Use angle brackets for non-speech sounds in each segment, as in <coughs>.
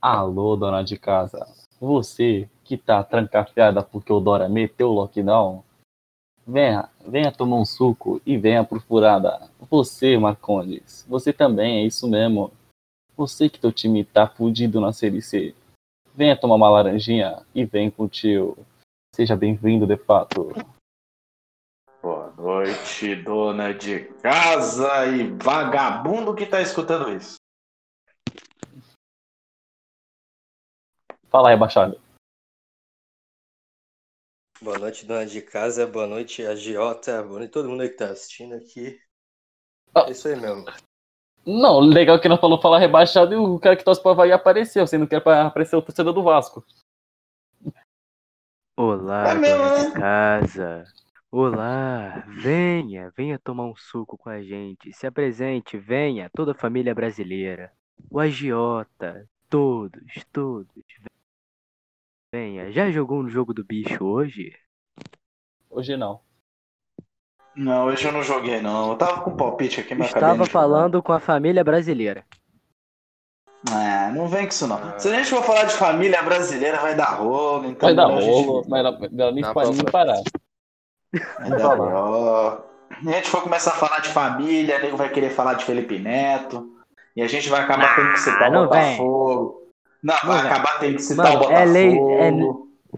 Alô, dona de casa. Você que tá trancafiada porque o Dora meteu o lockdown, venha, venha tomar um suco e venha pro furada. Você, Marcondes, você também, é isso mesmo. Você que teu time tá fudido na Série C. Venha tomar uma laranjinha e vem com o tio. Seja bem-vindo, de fato. Boa noite, dona de casa e vagabundo que tá escutando isso. Fala, rebaixado. Boa noite, dona de casa. Boa noite, agiota. Boa noite, todo mundo aí que tá assistindo aqui. Ah. É isso aí mesmo. Não, legal que não falou falar rebaixado e o cara que torce pra Havaí apareceu, sendo que era pra aparecer o torcedor do Vasco. Olá, É dona né? de casa. Olá, venha, venha tomar um suco com a gente. Se apresente, venha, toda a família brasileira. O agiota, todos, todos. Venha, já jogou no jogo do bicho hoje? Hoje não. Não, hoje eu não joguei, não. Eu tava com palpite aqui, mas Estava falando com a família brasileira. Ah, não vem com isso, não. Se a gente for falar de família brasileira, vai dar rolo. Então Vai dar gente- rolo, vai dar, vai dar nem nem parar. Vai dar rolo. Se a gente for começar a falar de família, nego vai querer falar de Felipe Neto. E a gente vai acabar tendo que citar não o Botafogo. Não, vem. acabar tendo que citar Mano, o é Botafogo. lei-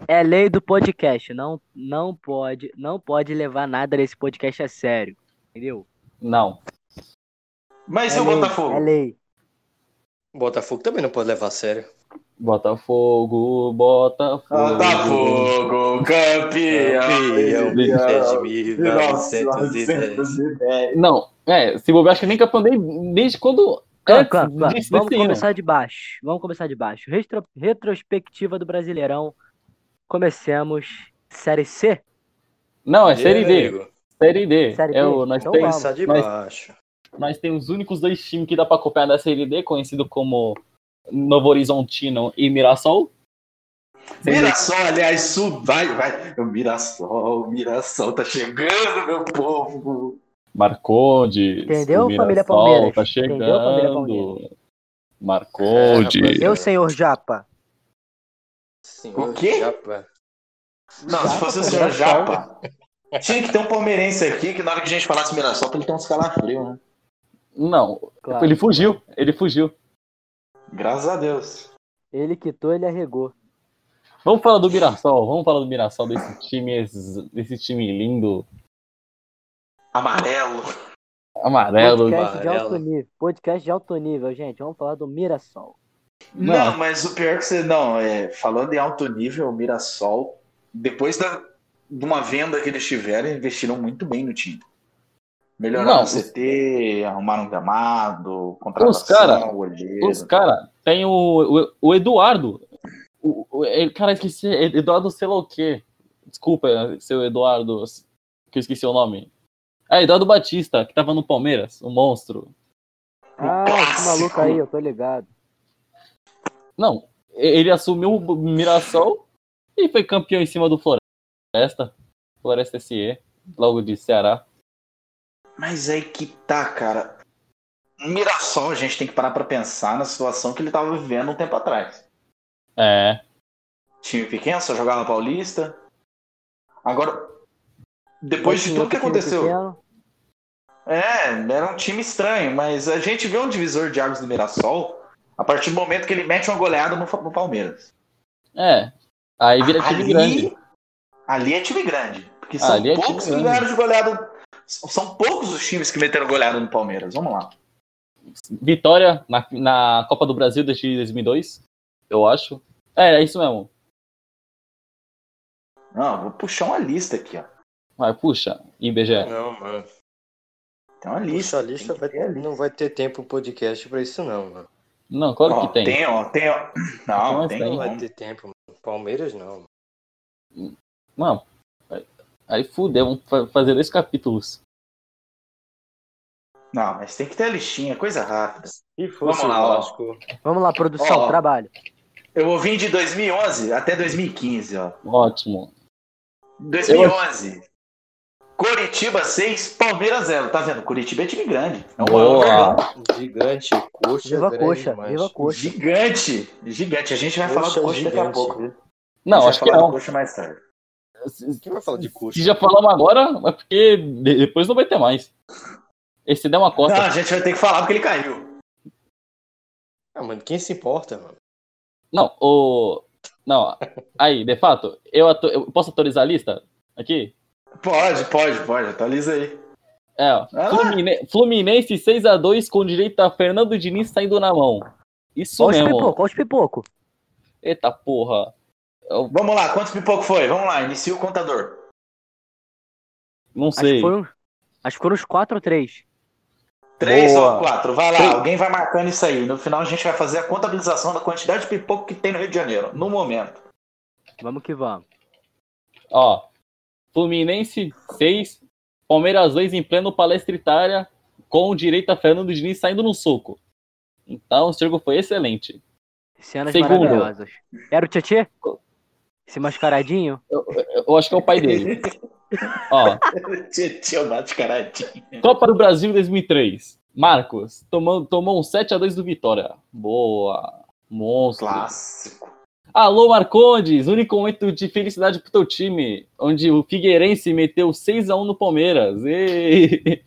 É lei do podcast, não, não pode, não pode levar nada desse podcast a sério, entendeu? Não. Mas é e o lei, Botafogo? É lei. O Botafogo também não pode levar a sério. Botafogo, Botafogo. Botafogo, campeão. Campeão de 1910. 1910. Não, é, se bobear, acho que nem campeão desde quando. Claro, antes claro, claro. desse- Vamos desse ano. começar de baixo. Vamos começar de baixo. Retro- retrospectiva do Brasileirão. Comecemos Série C. Não, é Série D. amigo? Série D. Série é D? o, nós, Então temos, vamos. Começar de nós, baixo. nós temos os únicos dois times que dá pra acompanhar da Série D, conhecido como Novo Horizontino e Mirassol. Mirassol, aliás, sub, vai, vai. O Mirassol, o Mirassol tá chegando, meu povo. Marcondes. Entendeu, o Mirassol família Palmeiras? Tá Entendeu, chegando. família Palmeiras? Marcondes. É, Eu, senhor Japa. Senhor O quê? Japa. Não, se fosse o senhor Japa, tinha que ter um palmeirense aqui que na hora que a gente falasse Mirassol, ele ter uns calafrios, né? Não, Claro. ele fugiu. Ele fugiu. Graças a Deus. Ele quitou, ele arregou. Vamos falar do Mirassol. Vamos falar do Mirassol, desse time, desse time lindo, Amarelo. amarelo. Podcast de amarelo. alto nível. Podcast de alto nível, gente. Vamos falar do Mirassol. Não, Não. mas o pior que você. Não, é, falando em alto nível, o Mirassol, depois da, de uma venda que eles tiveram, investiram muito bem no time. Melhoraram Não, o CT, arrumaram um gramado, contratação, Os cara- olheiro. Os caras, tem o, o, o Eduardo. O, o, cara, esqueci. Eduardo sei lá o quê. Desculpa, seu Eduardo, que eu esqueci o nome. É, Eduardo Batista, que tava no Palmeiras, o monstro. Ah, esse maluco aí, eu tô ligado. Não, ele assumiu o Mirassol e foi campeão em cima do Floresta. Floresta SE, logo de Ceará. Mas aí que tá, cara. O Mirassol, a gente tem que parar pra pensar na situação que ele tava vivendo um tempo atrás. É, Time pequeno, só jogava Paulista. Agora, depois de tudo que aconteceu. pequeno. É, era um time estranho, mas a gente vê um divisor de águas do Mirassol a partir do momento que ele mete uma goleada no, no Palmeiras. é. Aí vira time ali, grande. Ali é time grande. Porque são Ali é time poucos que ganharam de goleada. São poucos os times que meteram goleada no Palmeiras. Vamos lá. Vitória na, na Copa do Brasil de 2002, eu acho. É, é isso mesmo. Não, vou puxar uma lista aqui, ó. Vai, puxa, IBGE. Não, mano. Tem uma Puxa lista. a lista, vai, ter a lista. não vai ter tempo podcast pra isso, não, mano. Não, claro Ó, que tem. Tem, ó, tem, ó. Não, Mas tem. tem. Não vai ter tempo, mano. Palmeiras não. Mano, aí fudeu, vamos fa- fazer dois capítulos. Não, mas tem que ter a listinha, coisa rápida. Se fosse Vamos lá, ó. Vamos lá, produção, Ó. trabalho. Eu vou vir de 2011 até 2015, ó. Ótimo. 2011. Coritiba 6, Palmeiras 0. Tá vendo? Curitiba é time grande. É um Boa. Gigante, coxa. Viva coxa, demais. viva coxa. Gigante. Gigante. A gente vai falar do Coxa coxa daqui a gigante. pouco. viu? Não, A gente acho vai que não. coxa mais tarde. Quem vai falar de coxa? Se já falamos agora, é porque de- depois não vai ter mais. Esse der uma Não, costa. a gente vai ter que falar porque ele caiu. Ah, mano, quem se importa, mano? Não, o. Não, aí, de fato, eu, atu- eu posso atualizar a lista aqui? Pode, pode, pode. Atualiza aí. É, ó. Vai lá. Flumine- Fluminense 6x2 com direito a Fernando Diniz saindo na mão. Isso Olha os mesmo. pipoco, olha os pipoco. Eita porra. Eu Vamos lá, quantos pipoco foi? Vamos lá, inicia o contador. não Acho que, sei. foram, acho que foram uns 4 ou 3. Três Boa. ou quatro? Vai lá, Três. alguém vai marcando isso aí. No final a gente vai fazer a contabilização da quantidade de pipoco que tem no Rio de Janeiro, no momento. Vamos que vamos. Ó. Fluminense 6, Palmeiras 2 em pleno palestra Itália, com direito a Fernando Diniz saindo no soco. Então o jogo foi excelente. Cenas Segundo. maravilhosas. Era o Tietê? Esse mascaradinho? Eu, eu acho que é o pai dele. <laughs> Ó. Tietchan bate caradinho. Copa do Brasil 2003. Marcos, tomou, tomou um 7x2 do Vitória. Boa. Monstro. Clássico. Alô, Marcondes. Único momento de felicidade pro teu time. Onde o Figueirense meteu 6x1 no Palmeiras. Ê!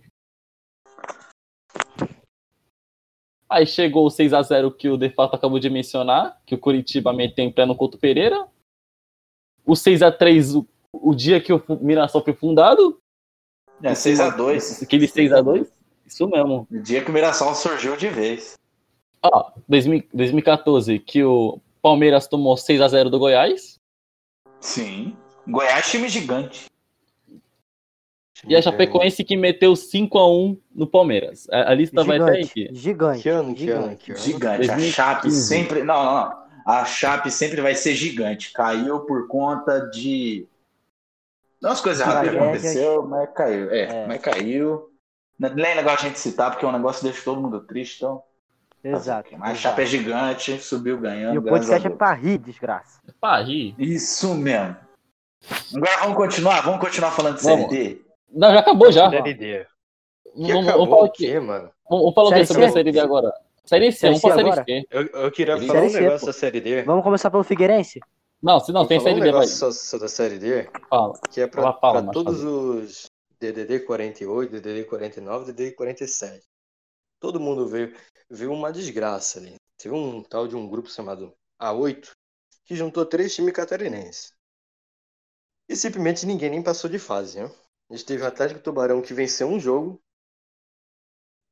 Aí chegou o 6x0 que o De Fato acabou de mencionar, que o Curitiba meteu em pé no Couto Pereira. O 6x3, o, o dia que o Mirassol foi fundado. É 6x2. Aquele 6x2. Isso mesmo. No dia que o Mirassol surgiu de vez. Ó, 2000 2014, que o Palmeiras tomou 6x0 do Goiás. Sim. Goiás, time gigante. E a Chapecoense que meteu 5x1 no Palmeiras. A, a lista vai até aí. Gigante. Gigante. Que ano, que ano, gigante. que ano? Gigante. A 2015. Chape sempre. Não, não, não. A Chape sempre vai ser gigante. Caiu por conta de. Não as coisas erradas que aconteceu, mas caiu. É, É. mas caiu. Não é legal a gente citar, porque é um negócio que deixa todo mundo triste. Então, Exato. mas a exato. Chape é gigante, subiu ganhando. E o podcast é pra rir, desgraça. Pá, ri. Isso mesmo. Agora vamos continuar, vamos continuar falando de D. Não, já acabou já. Série D. Vamos, falar o quê? mano? Vamos, falar o quê Série sobre a C? Série D agora? Série C, vamos pra Série? C. Eu, eu queria Série falar um negócio pô. da Série D. Vamos começar pelo Figueirense? Não, se não, tem Série um D, vai. negócio só, só da Série D, Fala. que é pra, Fala, fala, pra Machado. todos os DDD 48, DDD 49, DDD 47. Todo mundo veio, viu uma desgraça ali. Teve um tal de um grupo chamado A8 que juntou três times catarinenses. E simplesmente ninguém nem passou de fase, né? A gente teve o Atlético Tubarão que venceu um jogo.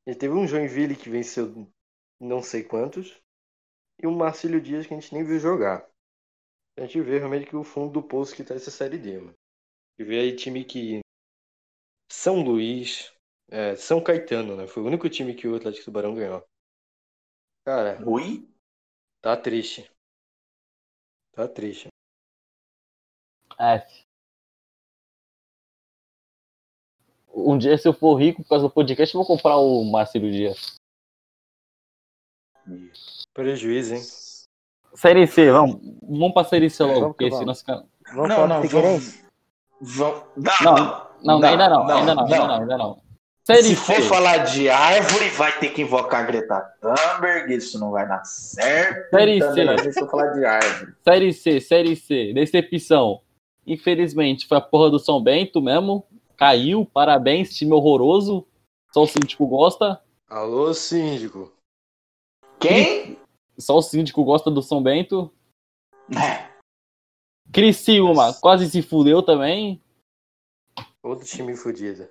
A gente teve um Joinville que venceu não sei quantos. E um Marcílio Dias que a gente nem viu jogar. A gente vê realmente que o fundo do poço que tá essa série D, mano. E vê aí time que. São Luís. É, São Caetano, né? Foi o único time que o Atlético Tubarão ganhou. Cara, Ui? tá triste. Tá triste. F. Um dia, se eu for rico por causa do podcast, eu vou comprar o Marcelo Dias. Prejuízo, hein? Série C, vamos. Vamos pra Série C logo, Vamos que porque vamos. senão. Vamos não, falar não, vamos. vamos- Não, Não, Não, ainda não, ainda não, ainda não, ainda não. Série Se for falar de árvore, vai ter que invocar a Greta Thunberg, isso não vai dar certo. Série Então, C. melhor Se eu falar de árvore. Série C, Série C, decepção. Infelizmente, foi a porra do São Bento mesmo. Caiu, parabéns, time horroroso. Só o síndico gosta. Alô, síndico. Quem? Só o síndico gosta do São Bento. É. Criciúma quase se fudeu também. Outro time fudido.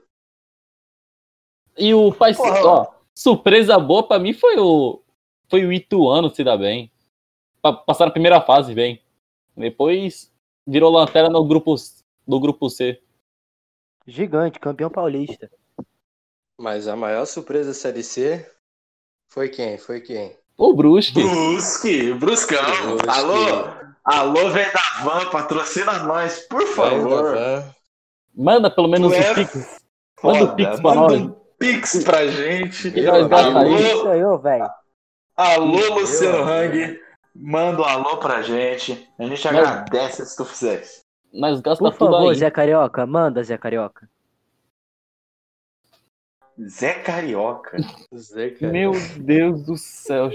E o pai, Porra. ó, surpresa boa pra mim foi o foi o Ituano se dar bem. Pa- Passaram a primeira fase bem. Depois virou lanterna no grupo no grupo C. Gigante, campeão paulista. Mas a maior surpresa da Série C foi quem? Foi quem? O Brusque. Brusque, Bruscão. Brusque. Alô, alô, velho da van, patrocina nós, por favor. Van. Manda pelo menos os é pix. Manda o pix pra manda nós. Pix pra gente. Isso Alô, aí, velho. alô Luciano Hang, manda um alô pra gente. A gente agradece se tu fizer isso. Nós gasta Por tudo favor, aí. Zé Carioca, manda, Zé Carioca. Zé Carioca. Zé, cara. Meu Deus do céu.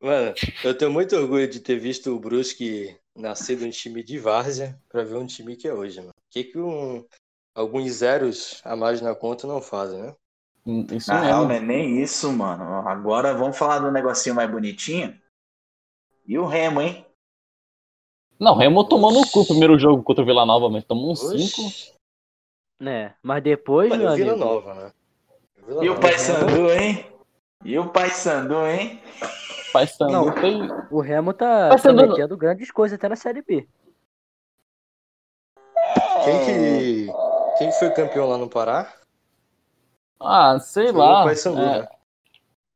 Mano, eu tenho muito orgulho de ter visto o Brusque nascer de um time de várzea pra ver um time que é hoje, mano. O que que um, alguns zeros a mais na conta não fazem, né? Isso Na real, não é nem isso, mano. Agora vamos falar do negocinho mais bonitinho. E o Remo, hein? Não, o Remo tomou no cu o primeiro jogo contra o Vila Nova, mas tomou uns 5. Oxi. Né? Mas depois, meu o Vila amigo, Nova, né? O Vila E o Nova. Pai Sandu, hein? E o Pai Sandu, hein? Pai Sandu Não. foi. o Remo tá Mas prometendo grandes coisas até na Série B. Quem que, quem que foi campeão lá no Pará? Ah, sei Foi lá. o Paysandu, é, né?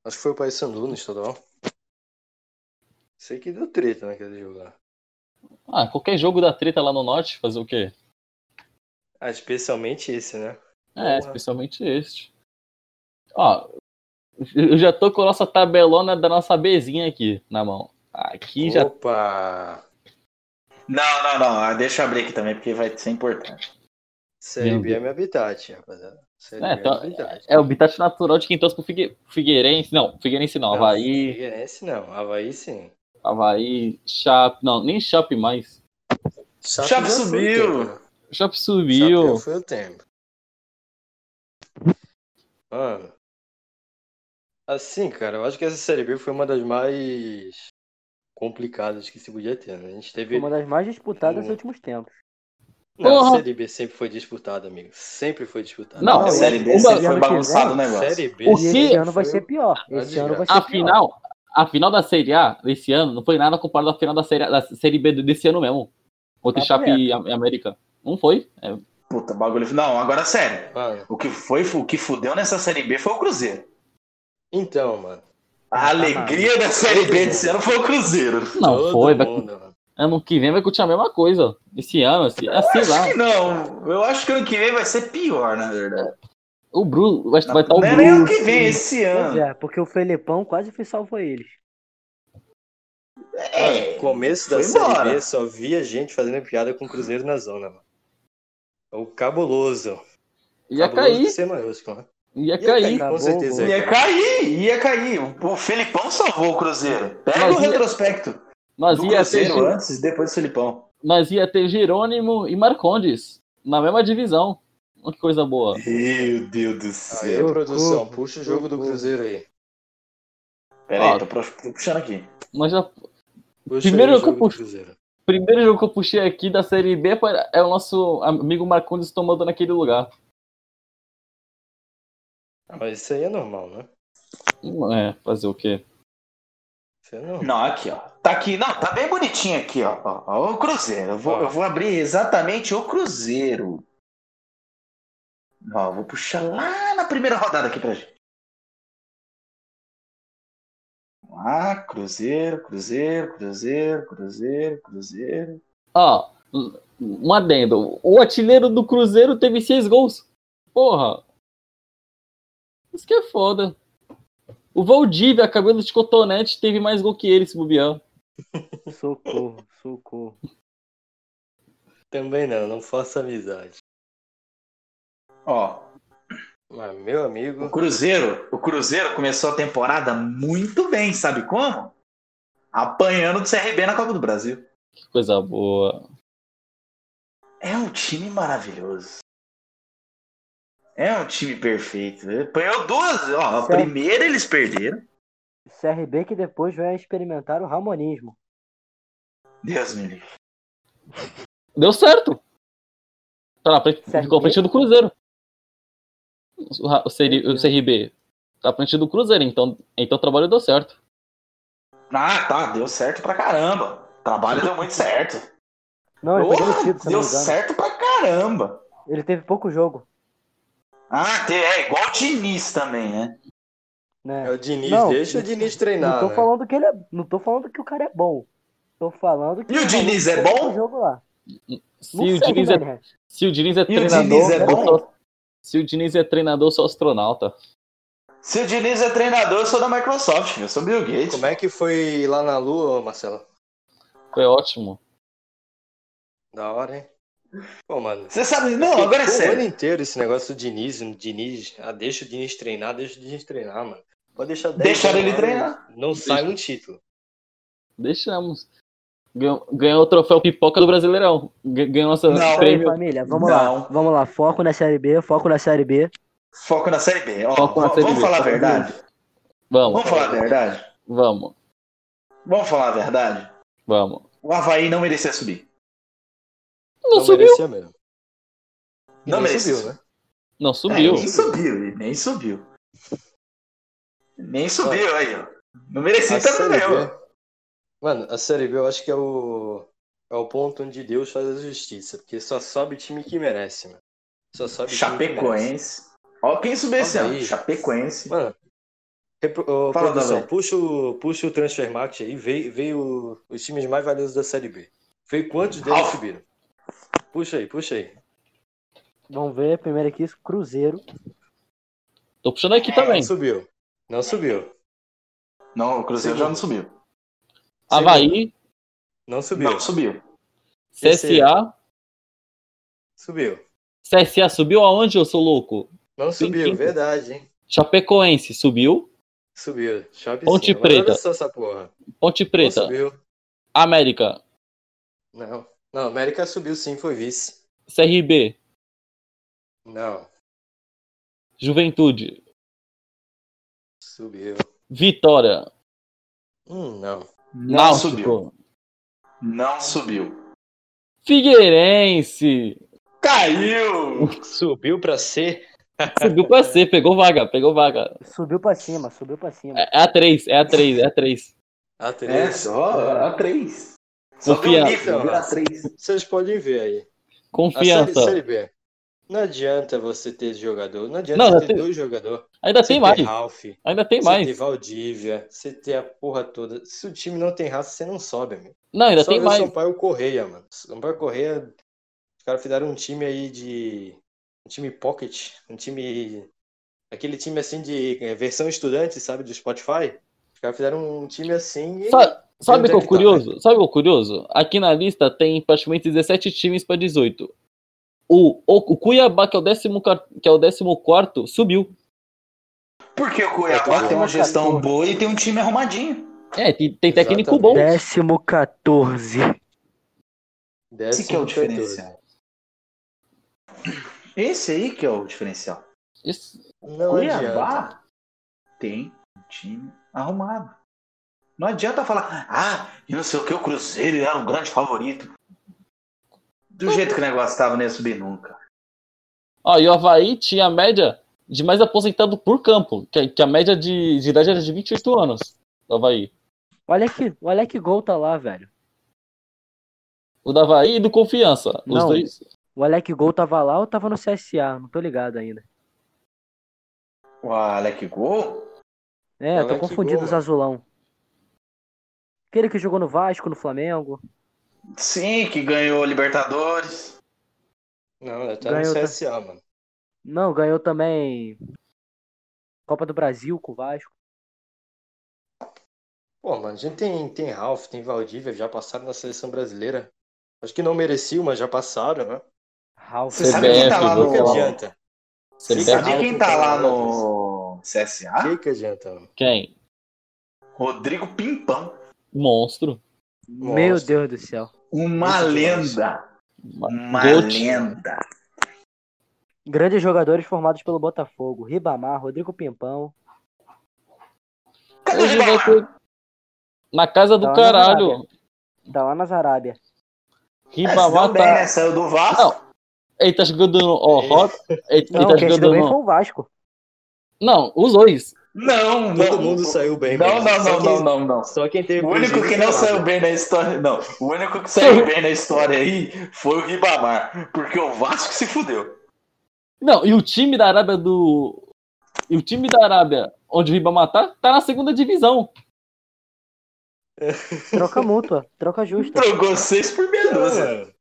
Acho que foi o Paysandu no estadual. Sei que deu treta naquele jogo lá. Ah, qualquer jogo da treta lá no norte, fazer o quê? Ah, especialmente esse, né? É, Porra. especialmente este. Ó, eu já tô com a nossa tabelona da nossa Bzinha aqui na mão. Aqui já. Opa! Não, não, não. Ah, Deixa eu abrir aqui também, porque vai ser importante. Série Meu B é meu habitat, rapaziada. Série É, B é tá- meu habitat. É o habitat natural de quem torce pro Figue... Figueirense. Não, Figueirense não. Não, Havaí, Figueirense não, Havaí sim. Havaí, Chape. Não, nem Chape mais. Chape subiu. né? Chape subiu. foi o tempo. Mano. Assim, cara, eu acho que essa Série B foi uma das mais complicadas que se podia ter, né? A gente Foi teve. uma das mais disputadas dos Hum. últimos tempos. Não, a. Série B sempre foi disputada, amigo. Sempre foi disputada. Não, a Série B uma- sempre foi bagunçado o negócio. Série B. O que- esse ano vai ser pior. Esse ano vai ser A pior. final, a final da Série A desse ano não foi nada comparado à final da Série, da série B desse ano mesmo. Contra Papo Chape e Am- América. Não foi. É, Puta, bagulho. Não, agora sério. Mano, O que foi, o que fudeu nessa Série B foi o Cruzeiro. então, mano. A tá alegria da Série B desse ano foi o Cruzeiro. não todo foi. Mundo, mano. Ano que vem vai continuar a mesma coisa. Esse ano, assim, assim Acho lá. que não. Eu acho que ano que vem vai ser pior, na verdade. O Bruno vai, vai estar o não é nem ano Bruno. que vem, esse Pois ano. é, porque o Felipão quase foi salvo eles. É, No começo da Série embora. B só via gente fazendo piada com o Cruzeiro na zona, mano. O cabuloso. Ia cabuloso cair. maiúsculo, né? Ia Ia cair. cair, com Acabou, certeza. Ia cair, ia cair. O Felipão salvou o Cruzeiro. Pega Mas o ia- retrospecto Nós do ia, ter, antes e depois do Felipão. nós ia ter Jerônimo e Marcondes na mesma divisão. Olha que coisa boa. Meu Deus do Aí, céu. produção, Socorro, puxa o jogo do. Cruzeiro aí. Pera aí, tô pro- tô puxando aqui. Nós já, Puxa Primeiro aí o que eu jogo do puxo. Cruzeiro. primeiro jogo que eu puxei aqui da Série B é o nosso amigo Marcondes tomando naquele lugar. Ah, mas isso aí é normal, né? É, fazer o quê? Normal. Não, aqui, ó. Tá aqui, não, tá bem bonitinho aqui, ó. ó, ó, o Cruzeiro. Eu vou, Ó. eu vou abrir exatamente o Cruzeiro. Ó, eu vou puxar lá na primeira rodada aqui pra gente. Ah, Cruzeiro, Cruzeiro, Cruzeiro, Cruzeiro, Cruzeiro. Ó, um adendo. O artilheiro do Cruzeiro teve seis gols. Porra. Isso que é foda. O Valdívia, cabelo de cotonete, teve mais gol que ele, se bobear. <laughs> Socorro, socorro. Também não, não faça amizade. Ó, Mas, meu o amigo, Cruzeiro, o Cruzeiro começou a temporada muito bem, sabe como? Apanhando do CRB na Copa do Brasil. Que coisa boa. É um time maravilhoso. É um time perfeito. Apanhou duas, ó, a Certo. primeira eles perderam. CRB que depois vai experimentar o Ramonismo. Deus me livre. Deu certo. Tá lá, frente- CRB? ficou à frente do Cruzeiro. O, o, CR o CRB tá à frente do Cruzeiro, então, então o trabalho deu certo. Ah, tá, deu certo pra caramba. O trabalho deu muito certo. Não, ele foi Porra, demitido, se não deu certo pra caramba. Ele teve pouco jogo. Ah, é igual o Diniz também, né? Né? é o Diniz, Não, deixa o Diniz Não treinar, tô né? falando que ele é. Não tô falando que o cara é bom. Tô falando que E o Diniz é teve pouco bom? Jogo lá. Se Não o, sei, Diniz é, né? se o Diniz é E o treinador. Diniz é sou- se o Diniz é treinador, eu sou astronauta. Se o Diniz é treinador, eu sou da Microsoft, eu sou Bill Gates. Como é que foi lá na Lua, Marcelo? Foi ótimo. Da hora, hein? Pô, mano. Você sabe, não, agora é Pô, O ano sério. inteiro esse negócio do Diniz, o Diniz, ah, deixa o Diniz treinar, deixa o Diniz treinar, mano. Pode deixar 10 Deixaram anos ele treinar. Não sai um título. Deixamos. Ganhou, ganhou o troféu pipoca do Brasileirão. Ga- Ganhou nosso Não. Isso aí, prêmio. família. Vamos Não. lá. Vamos lá. Foco na Série B. Foco na Série B. Foco na Série B. Ó, Foco na Série vamos B. falar a verdade? Vamos, Vamos falar a verdade? vamos, Vamos falar a verdade? vamos. O Havaí não merecia subir. Não, subiu. merecia mesmo. Não nem merecia. subiu, né? Não É, subiu. nem subiu, nem subiu. Nem subiu aí, ó. Não merecia A também, não. Mano, a Série B eu acho que é o, é o ponto onde Deus faz a justiça, porque só sobe time que merece, mano. Só sobe time que merece. Chapecoense. Ó, quem subiu esse ano? Chapecoense. Mano, repro- ô, Fala, produção, puxa o, puxa o Transfermarkt aí, veio, veio os times mais valiosos da Série B. Veio quantos deles Ralf. subiram? Puxa aí, puxa aí. Vamos ver. Primeiro aqui, Cruzeiro. Tô puxando aqui também. Não subiu. Não subiu. Não, o Cruzeiro já não subiu. Havaí, Não subiu. Não subiu. CSA. Subiu. CSA subiu aonde, eu sou louco? Não subiu, verdade, hein? Chapecoense subiu. Subiu. Ponte Preta. Olha só essa porra. Ponte Não Preta. subiu. América. Não. Não, América subiu sim, foi vice. CRB. Não. Juventude. Subiu. Vitória. Hum, não. Não subiu. Não subiu. Figueirense. Caiu! Subiu pra C. Subiu pra C, pegou vaga, pegou vaga. Subiu pra cima, subiu pra cima. É a 3, é a 3, é a 3. A 3. É a 3. Confiança. Vocês podem ver aí. A série, Confiança. série B. Não adianta você ter jogador. Não adianta Não, você ter tem- dois jogadores. Ainda Você tem mais. Ralph. Ainda tem você ter mais. Valdívia. Você ter a porra toda. Se o time não tem raça, você não sobe, amigo. Não, ainda Só tem mais. Sampaio Correia, mano. Sampaio Correia. Os caras fizeram um time aí de. Um time pocket. Um time. Aquele time assim de é, versão estudante, sabe? Do Spotify. Os caras fizeram um time assim e. Sabe o que é o Onde é que tá, curioso? Sabe o que é o curioso? Aqui na lista tem praticamente 17 times para 18. O, o, o Cuiabá, que é o, décimo, que é o 14, subiu. Porque o Cuiabá tem uma gestão boa e tem um time arrumadinho. É, tem, tem técnico bom. Décimo 14. Esse que é o 14. diferencial. Esse aí que é o diferencial. Isso- Não adianta. Cuiabá tem um time arrumado. Não adianta falar, ah, e não sei o que, o Cruzeiro era um grande favorito. Do jeito que o negócio tava, não ia subir nunca. Ó, e o Havaí tinha a média de mais aposentado por campo, que, que a média de, de idade era de 28 anos. Do Havaí. Olha que, olha que gol tá lá, velho. O da Havaí e do Confiança. Os Não. dois. O Alec Gol tava lá ou tava no CSA? Não tô ligado ainda. O Alec Gol? É, eu tô Alec confundindo Gol, os mano. azulão. Aquele que jogou no Vasco, no Flamengo. Sim, que ganhou Libertadores. Não, ele tá Ganhou, no tá? CSA, mano. Não, ganhou também Copa do Brasil com o Vasco. Pô, mano, a gente tem, tem Ralph, tem Valdívia, já passaram na seleção brasileira. Acho que não mereciam, mas já passaram, né? Ralf. Você sabe quem tá lá CBF, O que no. adianta? Você Sabe quem tá lá no CSA? O que, que adianta, mano? Quem? Rodrigo Pimpão. Monstro. Meu Monstro. Deus do céu. Uma lenda. Uma Gold. lenda. Grandes jogadores formados pelo Botafogo. Ribamar, Rodrigo Pimpão. Cadê Hoje vai ter. Na casa do Tá na caralho. Tá lá nas Arábia. É, se deu Ribamar bem, né? tá. Saiu do Vasco. Não. Ele tá jogando no. Ó, Roda. Ele, ele Não, tá quem se jogando no. foi o Vasco. Não, os dois. Não, Todo não. mundo saiu bem, Não, não, não, não, não, não. Só quem teve O único que não saiu bem na história. Não, o único que saiu bem na história aí foi o Ribamar. Porque o Vasco se fudeu. Não, e o time da Arábia do. E o time da Arábia, onde o Ribamar tá, tá na segunda divisão. <laughs> Troca mútua, troca justa. Trocou seis por meia dúzia.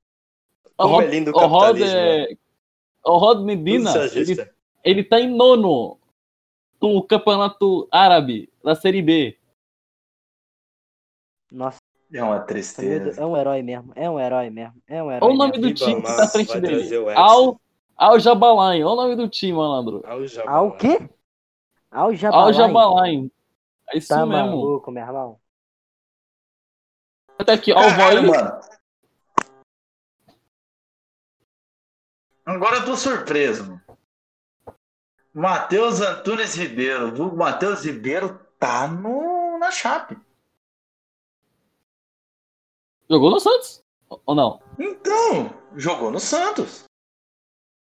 Mano, O é lindo o o Rod é. O Rod Medina, ele, ele tá em nono no campeonato árabe, na Série B. Nossa, É uma tristeza. É um herói mesmo. É um herói mesmo. É um herói Olha o nome mesmo. do time que tá à frente dele. o. Al, Al Jabalain. Olha o nome do time, malandro. Ao Jabá. Ao quê? Ao Al Jabalain. Jabalain. É isso Tá mesmo. maluco, meu irmão. Até aqui, Al Caralho, Vai. mano. Agora eu tô surpreso, mano. Matheus Antunes Ribeiro. O Matheus Ribeiro tá no, na Chape. Jogou no Santos? Ou não? Então, jogou no Santos.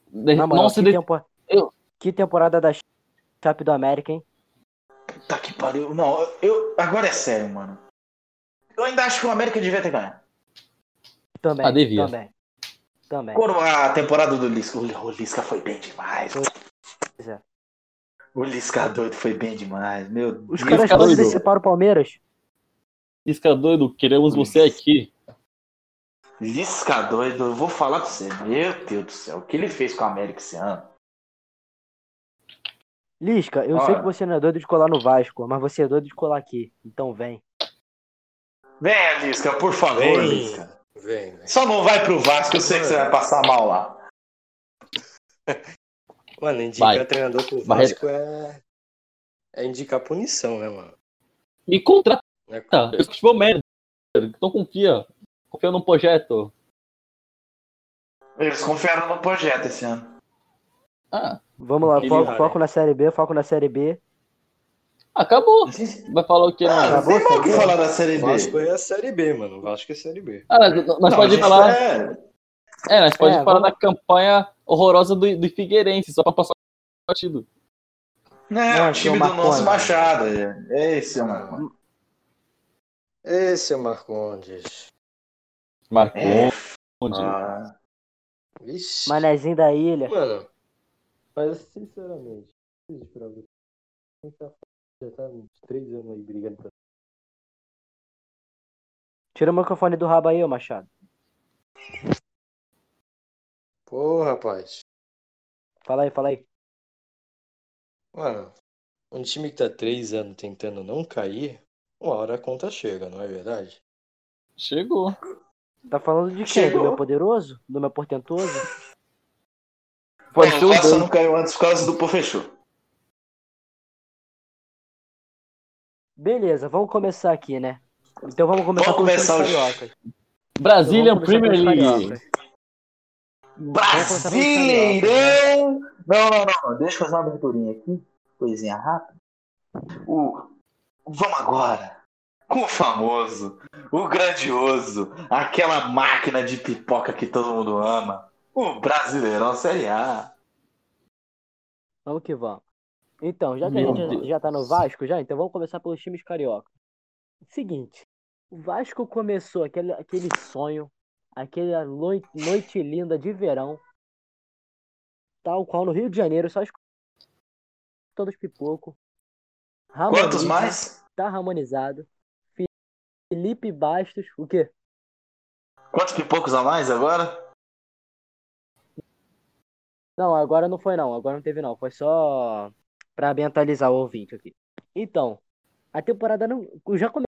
De- Na moral, Nossa, que, de- tempo- eu- que temporada da Chape do América, hein? Tá que pariu. Não, eu. Agora é sério, mano. Eu ainda acho que o América devia ter ganhado. Também. Ah, devia. Também. Também. A temporada do Lisca. O Lisca foi bem demais. É. O Lisca doido foi bem demais. Meu Os caras quase anteciparam o Palmeiras. Lisca doido, queremos você aqui. Lisca doido, eu vou falar pra você. Meu Deus do céu. O que ele fez com a América esse ano? Lisca, eu sei Olha. que você não é doido de colar no Vasco, mas você é doido de colar aqui. Então vem. Venha, Lisca, por favor, Vem. Lisca. Vem, vem. Só não vai pro Vasco, eu sei que você vai passar mal lá. Mano, indicar Vai. treinador pro. Vasco é. É indicar punição, né, mano? Me contrata. É- Eu futebol merda. Então confia. Confia no projeto. Eles confiaram no projeto esse ano. Ah, Vamos lá, foco, foco na Série B, foco na Série B. acabou. <laughs> Vai falar o que? Ah, não tem o que falar da Série B. Vasco é a Série B, mano. Vasco é a Série B. Ah, nós nós Não, gente falar. é- É, nós podemos É, falar vamos- da campanha horrorosa do, do Figueirense, só pra passar o partido. Não, é Não, o time é do nosso. Machado. É esse, é o Marconi. Esse é o Marcondes. Marcou. É, ah, Vixe. Manezinho da ilha. Mano, mas sinceramente, tá- Já tá uns três anos aí brigando pra. Tira o microfone do rabo aí, ô Machado. Pô, rapaz. Fala aí, fala aí. Mano, um time que tá três anos tentando não cair, uma hora a conta chega, não é verdade? Chegou. Tá falando de quem? Chegou. Do meu poderoso? Do meu portentoso? Pode o ser os Vasco não caiu antes por causa do Pô Fechou. Beleza, vamos começar aqui, né? Então vamos começar Vamos pelos começar times o- cariocas. Brazilian Então Premier League. Brasileirão! Não, não, não. Deixa eu fazer uma aberturinha aqui. Coisinha rápida. O... Vamos agora. Com o famoso, o grandioso, aquela máquina de pipoca que todo mundo ama. O Brasileirão Série A. Vamos que vamos. Então, já que Meu a gente Deus. já tá no Vasco, já, então vamos começar pelos times carioca. Seguinte, o Vasco começou aquele, aquele sonho, aquela noi- noite linda de verão, tal qual no Rio de Janeiro, só todos pipoco. Quantos mais? Tá harmonizado. Felipe Bastos, o quê? Quantos pipocos a mais agora? Não, agora não foi não, agora não teve não, foi só pra ambientalizar o ouvinte aqui. Então, a temporada não já come-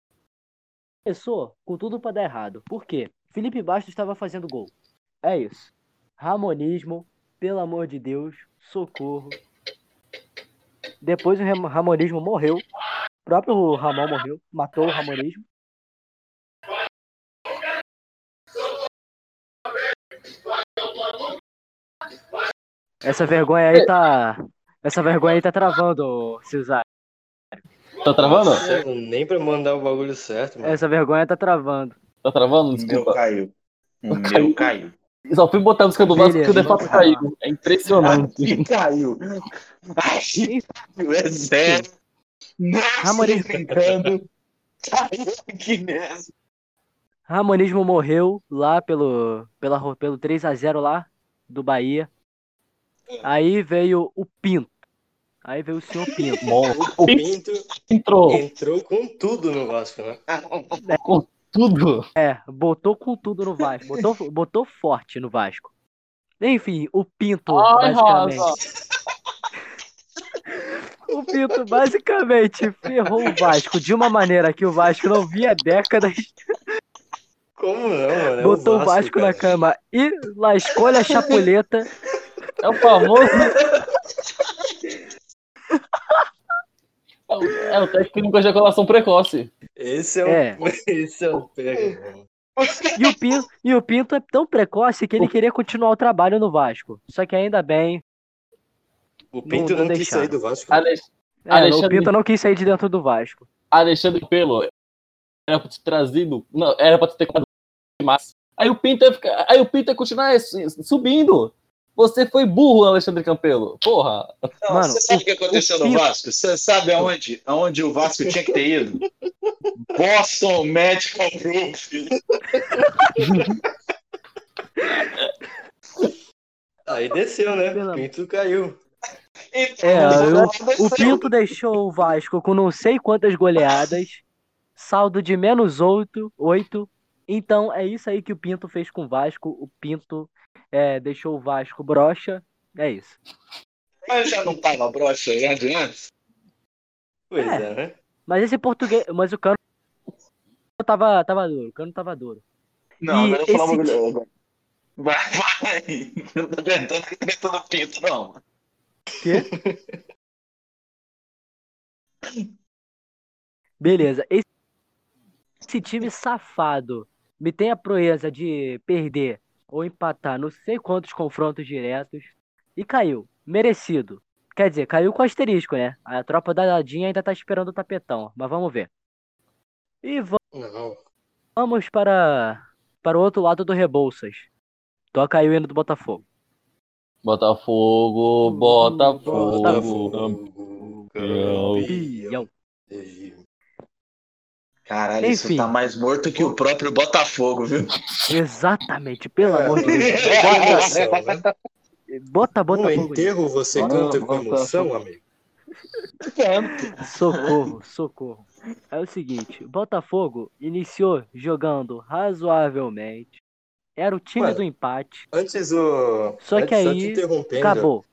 começou com tudo pra dar errado. Por quê? Felipe Bastos estava fazendo gol. É isso. Ramonismo, pelo amor de Deus, socorro. Depois o Ram- Ramonismo morreu. O próprio Ramon morreu, matou o Ramonismo. Essa vergonha aí tá. Essa vergonha aí tá travando, Cesar. Tá travando? Nem pra mandar o bagulho certo, mano. Essa vergonha tá travando. Tá travando? O meu Desculpa. caiu. O Caiu. meu caiu. Só fui botar a música do Vasco porque o defato caiu. É impressionante. Aqui caiu. Aqui caiu, é sério. Estou brincando. Caiu aqui mesmo. Ramonismo morreu lá pelo, pela, pelo 3x0 lá do Bahia. Aí veio o Pinto. Aí veio o senhor Pinto. Bom, O Pinto entrou entrou com tudo no Vasco, né? Tudo. É, botou com tudo no Vasco. Botou, <laughs> botou forte no Vasco. Enfim, o Pinto, Ai, basicamente. <laughs> O Pinto basicamente ferrou o Vasco de uma maneira que o Vasco não via há décadas. Como não, mano? É Botou o Vasco, na cara. cama e lascou-lhe a chapuleta. É o famoso. <laughs> É o, é o técnico com ejaculação precoce. Esse é o. É. <laughs> Esse é o pega. E o, Pinto, e o Pinto é tão precoce que ele queria continuar o trabalho no Vasco. Só que ainda bem. O Pinto não não, quis deixaram. sair do Vasco. Alex- É, o Alexandre- Pinto não quis sair de dentro do Vasco. Alexandre Pelo era pra ter trazido. Não, era pra ter comprado mais. Aí o Pinto ia ficar, aí o Pinto ia continuar su- subindo. Você foi burro, Alexandre Campelo. Porra. Não, Mano, você sabe o- o que aconteceu no Vasco? Você sabe aonde, aonde o Vasco tinha que ter ido? Boston Medical Group. <laughs> Aí desceu, né? Pelo- O Pinto caiu. Então, É, não O Pinto deixou o Vasco com não sei quantas goleadas. Saldo de menos 8, 8. Então é isso aí que o Pinto fez com o Vasco. O Pinto é, deixou o Vasco broxa. É isso. Mas já não tava broxa já de antes? Pois É. é, né? Mas esse português. Mas o cano tava, tava duro. O cano tava duro. Não, E agora eu vou falar uma esse coisa. Vai, vai. Eu não tô aguentando do Pinto, não. Quê? Beleza. Esse, esse time safado me tem a proeza de perder ou empatar não sei quantos confrontos diretos e caiu. Merecido. Quer dizer, caiu com asterisco, né? A tropa da Dadinha ainda tá esperando o tapetão, mas vamos ver. E va- Não. vamos para, para o outro lado do Rebouças. Toca aí o hino do Botafogo. Botafogo, Botafogo. Botafogo. Campeão. Caralho, isso Enfim. tá mais morto que o próprio Botafogo, viu? Exatamente, pelo amor de Deus. <laughs> Né? Bota No Botafogo. enterro você Ah, canta com emoção, amigo? <laughs> Socorro, socorro. É o seguinte, o Botafogo iniciou jogando razoavelmente. Era o time Mano, do empate. Antes o. Só que antes, aí, te interrompendo, Acabou.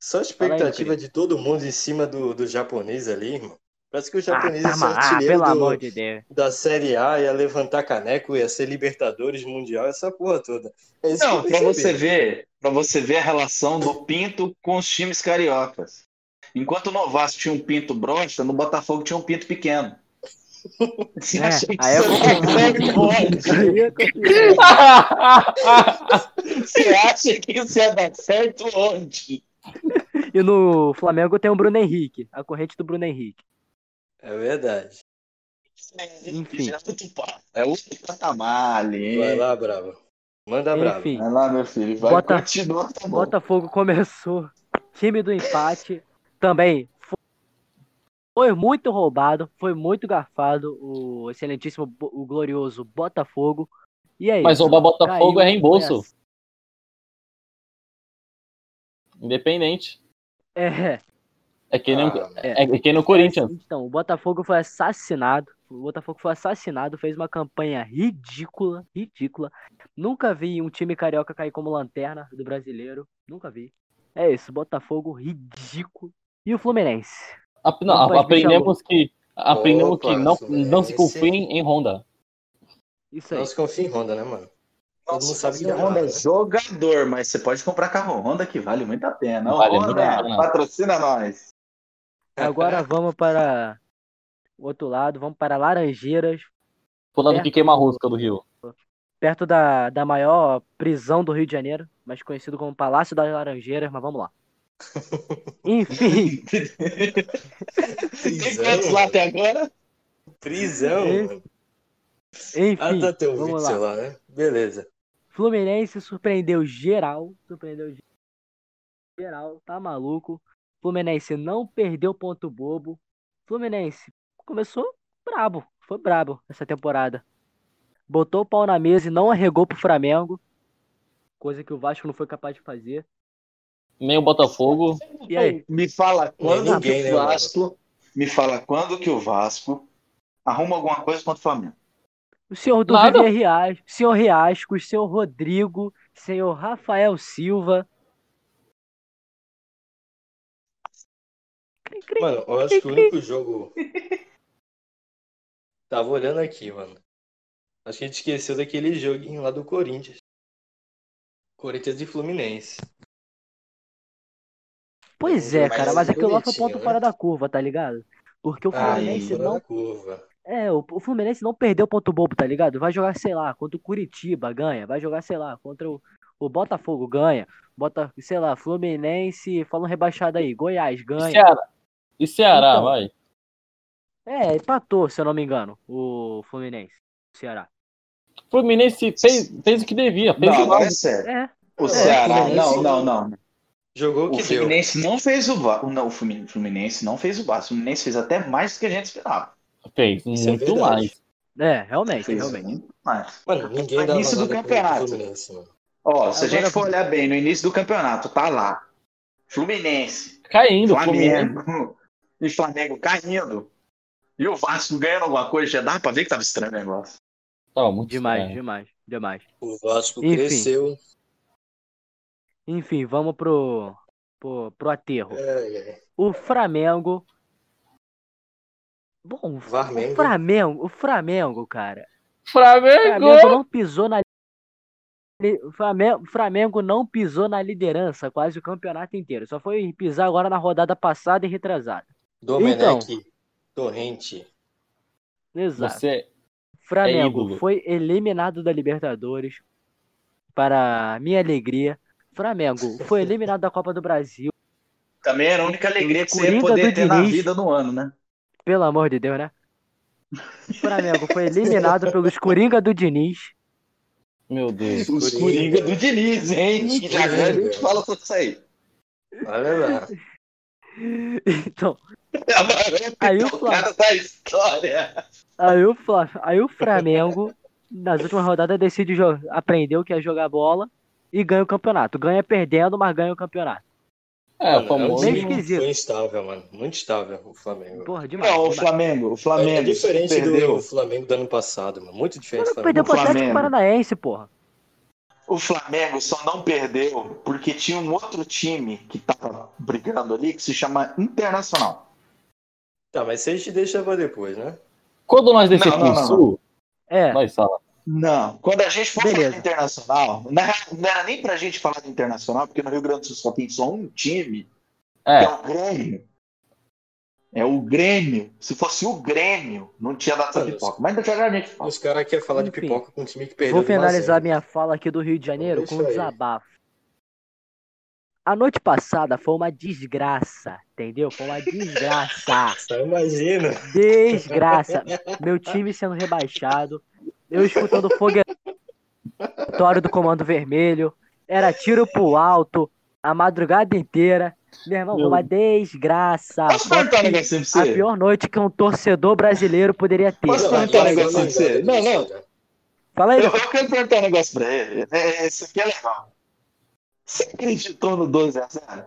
Só a Fala aí, expectativa de todo mundo em cima do, do japonês ali, irmão. Parece que o Ah, japonês tá, ia ser ah, do- amor de Deus. da Série A, ia levantar caneco, ia ser Libertadores Mundial, essa porra toda. É isso Não, que pra você ver, para você ver a relação do Pinto com os times cariocas. Enquanto no Vasco tinha um Pinto broxa, no Botafogo tinha um Pinto pequeno. <laughs> Você É, acha que aí é isso onde? Aí é. Você acha que isso ia dar certo onde? e no Flamengo tem o Bruno Henrique, a corrente do Bruno Henrique. É verdade. Enfim. É outro. É outro patamar ali. Vai lá, Bravo. Manda Bravo. Enfim, Vai lá, meu filho. Vai, Bota- continua, tá bom. Botafogo começou. Time do empate. Também fo- foi muito roubado, foi muito garfado o excelentíssimo, o glorioso Botafogo. E é Mas roubar Botafogo Caiu, é reembolso. foi Independente. assim. É, É que nem, Ah, é, é no Corinthians. Então, o Botafogo foi assassinado. O Botafogo foi assassinado, fez uma campanha ridícula, ridícula. Nunca vi um time carioca cair como lanterna do brasileiro. Nunca vi. É isso, Botafogo ridículo. E o Fluminense? A- não, pra aprendemos que, aprendemos Opa, que não, Fluminense. não se confiem em Honda. Isso aí. Não se confia em Honda, né, mano? Todo mundo sabe que dá Honda é né? jogador, mas você pode comprar carro Honda que vale muito a pena. Vale Honda, muito a pena. patrocina nós. Agora <laughs> vamos para o outro lado, vamos para Laranjeiras, Falando É. que queima a rosca do Rio. perto da, da maior prisão do Rio de Janeiro, mais conhecido como Palácio das Laranjeiras, mas vamos lá. <laughs> Enfim, Tem Prisão, quantos lá até agora? Prisão, Esse- mano. Ah, enfim, tá teu vamos vídeo lá. lá, né? Beleza. Fluminense surpreendeu geral, surpreendeu geral, tá maluco. Fluminense não perdeu ponto bobo. Fluminense começou brabo, foi brabo essa temporada. Botou o pau na mesa e não arregou pro Flamengo, coisa que o Vasco não foi capaz de fazer. Nem o Botafogo. E aí? Me fala quando ninguém, que né, o mano? Vasco. Me fala quando que o Vasco arruma alguma coisa contra o Flamengo. O senhor do Nada. Vivier Riascos, senhor Riascos, senhor Rodrigo, senhor Rafael Silva. Mano, eu acho que o único jogo. <laughs> Tava olhando aqui, mano. Acho que a gente esqueceu daquele joguinho lá do Corinthians. Corinthians e Fluminense. Pois é, cara, mas aquilo lá foi ponto né? fora da curva, tá ligado? Porque o Ah, Fluminense não. É, o, o Fluminense não perdeu ponto bobo, tá ligado? Vai jogar, sei lá, contra o Curitiba, ganha. Vai jogar, sei lá, contra o, o Botafogo, ganha. Bota, sei lá, Fluminense, fala um rebaixado aí, Goiás, ganha. Ceará? E Ceará, Então. vai. É, empatou, se eu não me engano, o Fluminense, o Ceará. Fluminense fez, fez o que devia. Fez Não, o agora é sério. É, O É, Ceará, não, não, não. Jogou o O que deu. Fluminense não fez o VAR. Não, o Flumin- Fluminense não fez o VAR. O Fluminense fez até mais do que a gente esperava. Fez Isso é muito verdade. mais. é, realmente, Fez realmente. muito mais. Mano, ninguém No início do campeonato. Ó, se a gente for olhar bem, no início do campeonato, tá lá. Fluminense, Caindo, Fluminense. Flamengo e Flamengo caindo. E o Vasco ganhando alguma coisa, já dá pra ver que tava estranho o negócio. Tava muito Demais, estranho. demais, demais. O Vasco Enfim. cresceu. Enfim, vamos pro, pro, pro aterro. É, é. O Flamengo. Bom, o. Flamengo, o Flamengo, cara. O Flamengo! Flamengo não pisou na. O Flamengo, o Flamengo não pisou na liderança quase o campeonato inteiro. Só foi pisar agora na rodada passada e retrasada. Domenech Torrente. Exato. Você Flamengo ídolo. foi eliminado da Libertadores. Para minha alegria. Flamengo foi eliminado da Copa do Brasil. Também era a única alegria que você ia Coringa poder do ter na Diniz. vida no ano, né? Pelo amor de Deus, né? O Flamengo foi eliminado pelos Coringa do Diniz. Meu Deus. Os Coringa. Coringa do Diniz, hein? Já a gente fala tudo isso aí. Olha lá. <laughs> Então, Aí Aí o o Flamengo- aí o, Fla- aí o Flamengo, nas últimas rodadas, decide aprender o que é jogar bola e ganha o campeonato. Ganha perdendo, mas ganha o campeonato. É, Mano, o famoso. Time esquisito. Foi instável, mano. Muito estável o Flamengo. Porra, demais. Não, o. Flamengo, o É, Flamengo é diferente perdeu. do Flamengo do ano passado, mano. Muito diferente do Mano, perdeu Flamengo. pro Atlético Flamengo. Paranaense, porra. O Flamengo só não perdeu porque tinha um outro time que tava brigando ali que se chama Internacional. Tá, mas se a gente deixa pra depois, né? Quando nós descemos Não, não, não, sul, É, nós fala. Não, quando a gente for falar de Internacional, na real, não era nem pra gente falar de Internacional, porque no Rio Grande do Sul só tem só um time, que é É, o Grêmio. É o Grêmio. Se fosse o Grêmio, não tinha dado essa pipoca. Mas já já a gente fala. Os caras querem falar de Enfim. pipoca com um time que perdeu. vou de 1 a finalizar 0. minha fala aqui do Rio de Janeiro Deixa com um desabafo. A noite passada foi uma desgraça, entendeu? Foi uma desgraça. <laughs> Só imagina. Desgraça. Meu time sendo rebaixado. Eu escutando o foguetório do Comando Vermelho. Era tiro pro alto a madrugada inteira. Meu irmão, foi uma desgraça. Posso perguntar um a negocinho pra a você? pior noite que um torcedor brasileiro poderia ter. Posso Não, perguntar um negocinho pra você? Não, não. Fala aí, Eu, eu quero perguntar um negócio pra ele. É, Isso aqui é legal. Você acreditou no 12 a 0?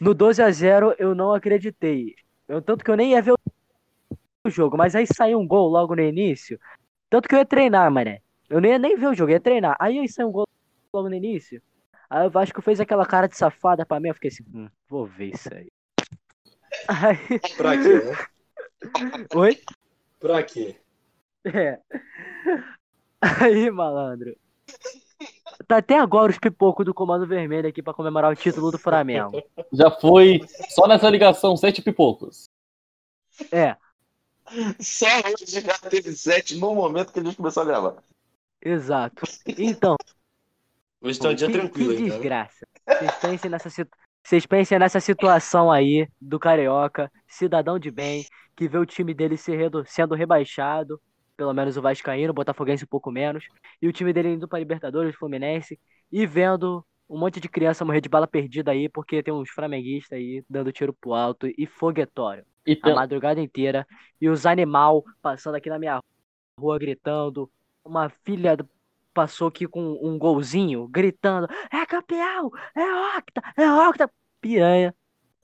No 12 a 0 eu não acreditei. Eu, tanto que eu nem ia ver o jogo, mas aí saiu um gol logo no início. Tanto que eu ia treinar, mané. Eu não ia nem ver o jogo, eu ia treinar. Aí aí saiu um gol logo no início. Aí o Vasco fez aquela cara de safada pra mim. Eu fiquei assim, hum, vou ver isso aí. Aí, <laughs> Pra quê, né? oi? Pra quê? É. Aí, malandro. Tá até agora os pipocos do Comando Vermelho aqui pra comemorar o título do Flamengo. já foi só nessa ligação, sete pipocos. É, Só hoje já teve 7 no momento que a gente começou a gravar. exato. Então, Hoje tá um dia que, tranquilo que desgraça. Vocês pensem nessa Vocês pensem nessa situação aí do Carioca, cidadão de bem, que vê o time dele se redu- sendo rebaixado, pelo menos o Vascaíno, o Botafoguense um pouco menos, e o time dele indo pra Libertadores, Fluminense, e vendo um monte de criança morrer de bala perdida aí, porque tem uns flamenguistas aí dando tiro pro alto e foguetório E a madrugada inteira, e os animal passando aqui na minha rua gritando, uma filha do- passou aqui com um golzinho, gritando, é campeão, é octa, é octa, piranha,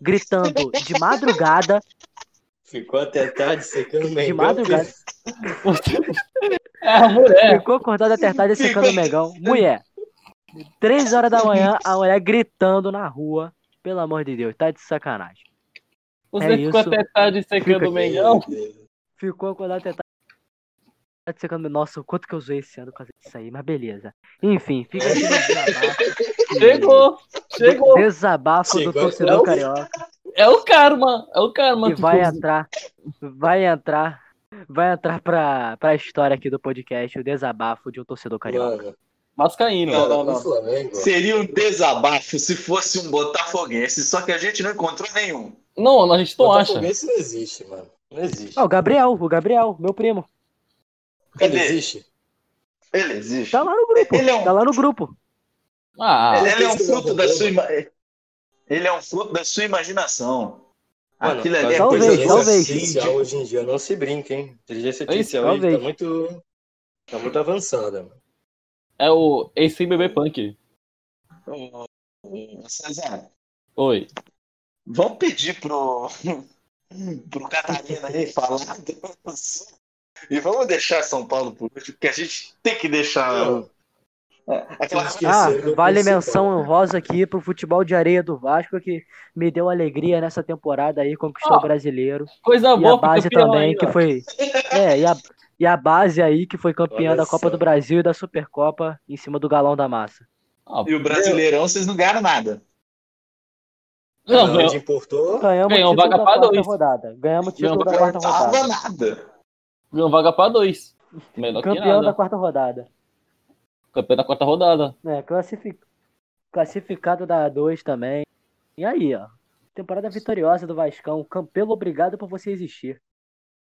gritando de madrugada, Ficou até tarde secando o de Mengão. madrugada, É a mulher. ficou acordada até tarde secando o megão, mulher, três horas da manhã, a mulher gritando na rua, pelo amor de Deus, tá de sacanagem, Você É ficou isso. até tarde secando Fica- o Mengão. ficou acordada até tarde secando. Nossa, o quanto que eu usei esse ano por causa disso aí, mas beleza. Enfim, fica aqui no desabafo. Chegou! Chegou! Desabafo do Chegou. torcedor Não. carioca. É o karma! É o karma. Que que vai entrar. Vai entrar. Vai entrar pra, pra história aqui do podcast, o desabafo de um torcedor carioca. Mano, Vascaíno. Não, não, o. Seria um desabafo se fosse um botafoguense, só que a gente não encontrou nenhum. Não, a gente não acha. Botafoguense não existe, mano. Não existe. Ah, o Gabriel, o Gabriel, meu primo. Ele Cadê? existe? Ele existe. Tá lá no grupo. Ele é um- Tá lá no grupo. Ah, Ele, ele é um fruto da sua ima... Ele é um fruto da sua imaginação. Mano, Aquilo ali é talvez, coisa talvez. artificial hoje em dia não se brinca, hein? Inteligência É isso, artificial hoje tá muito. Tá muito avançada, mano. é o esse bebê punk. ô, César, Oi. vamos pedir pro, <laughs> pro Catarina aí falar do. E vamos deixar São Paulo por último, porque a gente tem que deixar Não, aquela Esqueci. Ah, vale menção honrosa aqui pro futebol de areia do Vasco, que me deu alegria nessa temporada aí, conquistou o brasileiro. Coisa E a boa base também, aí, que foi. É, e a, e a base aí, que foi campeã Olha da Copa só. do Brasil e da Supercopa em cima do galão da massa. Ah, E o Brasileirão, vocês não ganharam nada. Não, Não, ganhou. importou. Ganhamos Ganhou o título da quarta rodada. Ganhamos o título da quarta rodada. nada. Ganhou vaga pra dois. Melhor que Campeão da quarta rodada. Campeão da quarta rodada. É, classifi- classificado da 2 também. E aí, ó. Temporada vitoriosa do Vascão. Campelo, obrigado por você existir.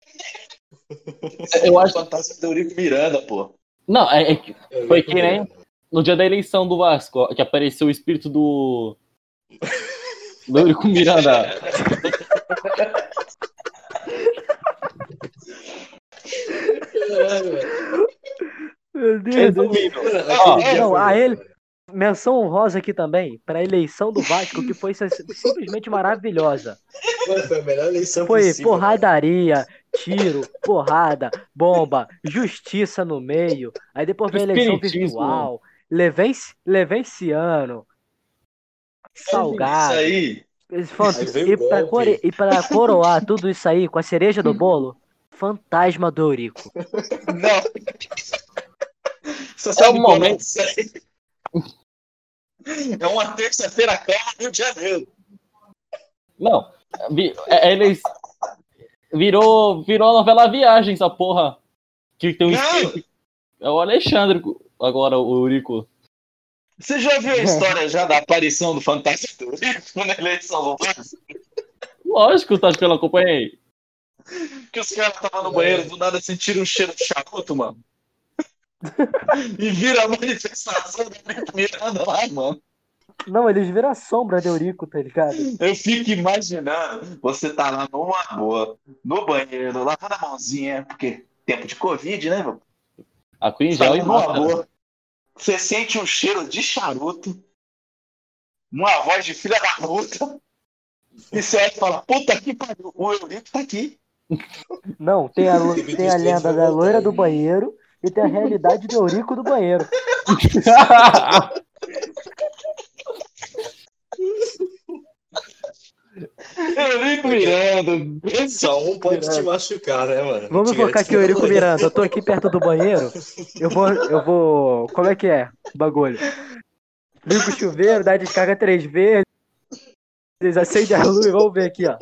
<laughs> Eu acho. Fantástico do Eurico Miranda, pô. Não, é, é que Foi que nem- no dia da eleição do Vasco, que apareceu o espírito do. <laughs> Do Eurico Miranda. <laughs> Caralho, velho. Meu Deus, Resumindo. Ó, dia não, a ele- Menção honrosa aqui também para a eleição do Vasco, que foi sim- simplesmente maravilhosa. Foi a melhor eleição Foi possível. porradaria, tiro, porrada, bomba, justiça no meio. Aí depois veio a eleição virtual, Levenci- Levenciano, Salgado. Isso aí. E e pra coroar tudo isso aí com a cereja do bolo, fantasma do Eurico. <laughs> Não. Você É sabe um qual momento- isso aí? É uma terça-feira clara Rio de Janeiro. Não, vi- é- eles. Virou, virou a novela Viagem, essa porra. Que tem um Não. É o Alexandre, agora o Eurico. Você já viu a história já da aparição do fantasma do Eurico na eleição do Vasco? Lógico, tá que eu acompanhei. Que os caras estavam no banheiro, do nada sentiram um cheiro de charuto, mano. <laughs> E vira a manifestação do Eurico Miranda lá, mano. Não, eles viram a sombra do Eurico, tá ligado? Eu fico imaginando, você tá lá numa boa, no banheiro, lavando a mãozinha, porque tempo de Covid, né, meu? A Queen tá numa máscara. boa, você sente um cheiro de charuto, uma voz de filha da puta, e você olha e fala, puta que pariu, o Eurico tá aqui. Não, tem a, tem a lenda da loira do banheiro e tem a realidade do Eurico do banheiro. Eurico Miranda, Só um pode te machucar, né, mano? Vamos Te focar aqui o Eurico. Miranda. Eu tô aqui perto do banheiro. Eu vou. Eu vou. Como é que é o bagulho? Liga o chuveiro, dá descarga três vezes. Acende a luz, vamos ver aqui, ó.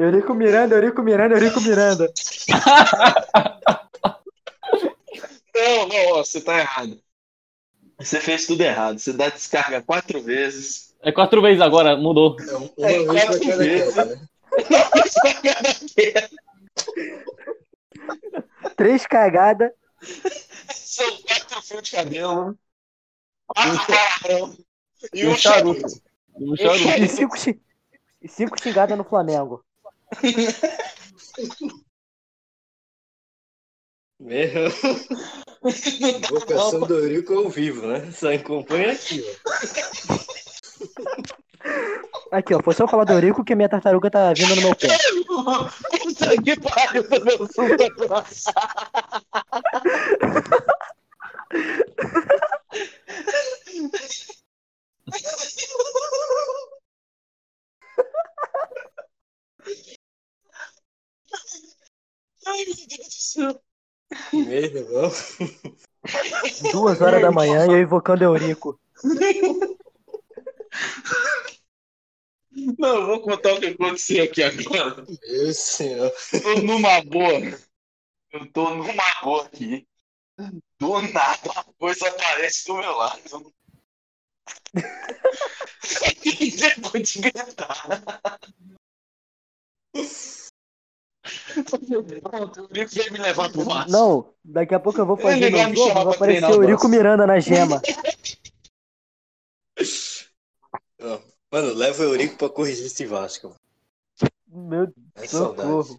Eurico Miranda, Eurico Miranda, Eurico Miranda. Não, não, você tá errado. Você fez tudo errado. Você dá descarga quatro vezes. É quatro vezes agora, mudou. É um- uma É, vez quatro vezes. Três cagadas. São quatro fios de cabelo. Quatro palavrão. E um charuto. charuto. Um charuto. E cinco, e cinco xingadas no Flamengo. Meu, Invocação do Eurico ao vivo, né? Só acompanha aqui, ó. Aqui, ó. Foi só falar do Eurico que minha tartaruga tá vindo no meu pé. Puta que pariu, meu <laughs> super coração. merda, não. <laughs> Duas horas da manhã e eu invocando Eurico. Não, eu vou contar o que aconteceu aqui agora. Meu senhor. Tô numa boa. Eu tô numa boa aqui. Do nada, a coisa aparece do meu lado. Depois de gritar. Pronto, o Eurico veio me levar pro Vasco. Não, daqui a pouco eu vou fazer Ele vai jogo, aparecer o Eurico. Miranda na gema. <laughs> Mano, leva o Eurico pra corrigir esse Vasco. Meu É saudade. socorro.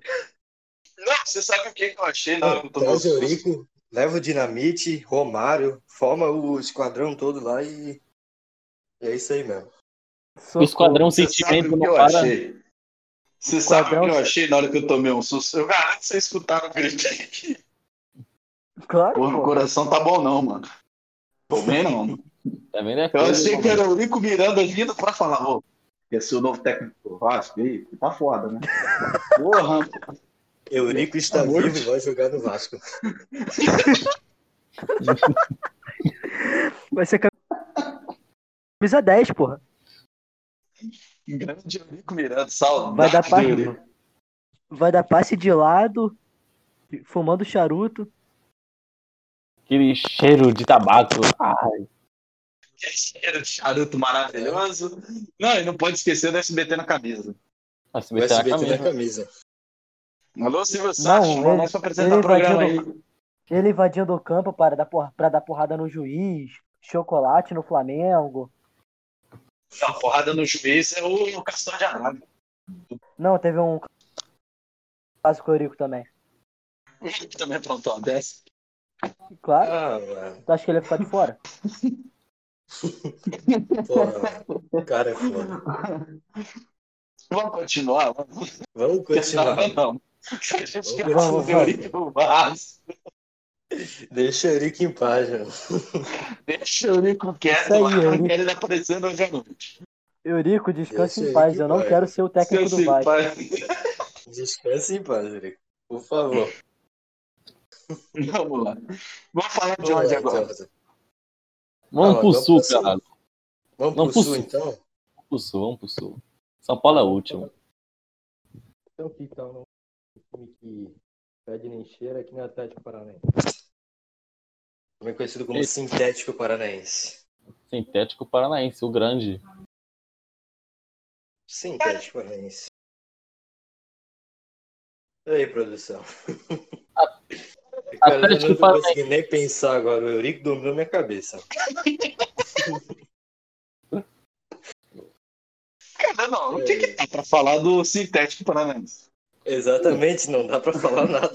Não, você sabe o que que eu achei? Não, eu tô Traz o Eurico, leva o Dinamite, Romário, forma o esquadrão todo lá e. e é isso aí mesmo. O socorro. Esquadrão Você sabe Sentimento o não eu para. achei? Você sabe o que eu achei na hora que eu tomei um susto? Eu garanto que vocês escutaram o grito aqui. Claro, Pô, pô. coração tá bom não, mano. Tô bem não. Tá vendo? É Eu achei que era o Eurico Miranda vindo pra falar, ô, esse é o novo técnico do Vasco aí, tá foda, né? Porra, Eurico está Amor vivo e vai jogar no Vasco. Vai ser camisa 10, porra. Grande Eurico Miranda, saudade Vai dar passe, vai dar passe de lado, fumando charuto. Aquele cheiro de tabaco. Ai, Que cheiro de charuto maravilhoso. Não, e não pode esquecer do SBT na camisa. O meter na SBT na camisa. camisa. Alô, Silvio Não, Santos, chama ele- apresentar ele o programa aí. invadindo- Ele invadindo o campo para dar, porra, pra dar porrada no juiz, chocolate no Flamengo. Não, porrada no juiz é o Castor de Andrade. Não, teve um caso com o Eurico também. Que também aprontou uma dessa. Claro, Ah, tu acha que ele ia ficar de fora? Porra, o cara é foda. Vamos continuar? Vamos Vamos continuar. Não, não. A gente quer Vamos, do vamos. Deixa o Eurico em paz, mano. Deixa o Eurico quieto aí, não Eurico. quero ele aparecendo hoje à noite. Eurico, descanse em paz. Eu não quero ser o técnico Seu do Vasco. Descanse em paz, Eurico. Por favor. Vamos lá. Vamos falar de Vamos onde agora? então. Vamos Ah, pro vamos sul, pro sul. caralho. Vamos Vamos pro pro sul, sul. então? Vamos pro sul, vamos pro sul. São Paulo é o último. Então, que tal um time que pede nem cheira aqui no Atlético Paranaense? Também conhecido como Esse. Sintético Paranaense. Sintético Paranaense, o grande. Sintético Paranaense. E aí, produção? <laughs> Cara, eu não Paranaense. conseguindo nem pensar agora. O Eurico dominou minha cabeça. Cara, não, o que que dá pra falar do sintético paranaense? Exatamente, não dá pra falar nada.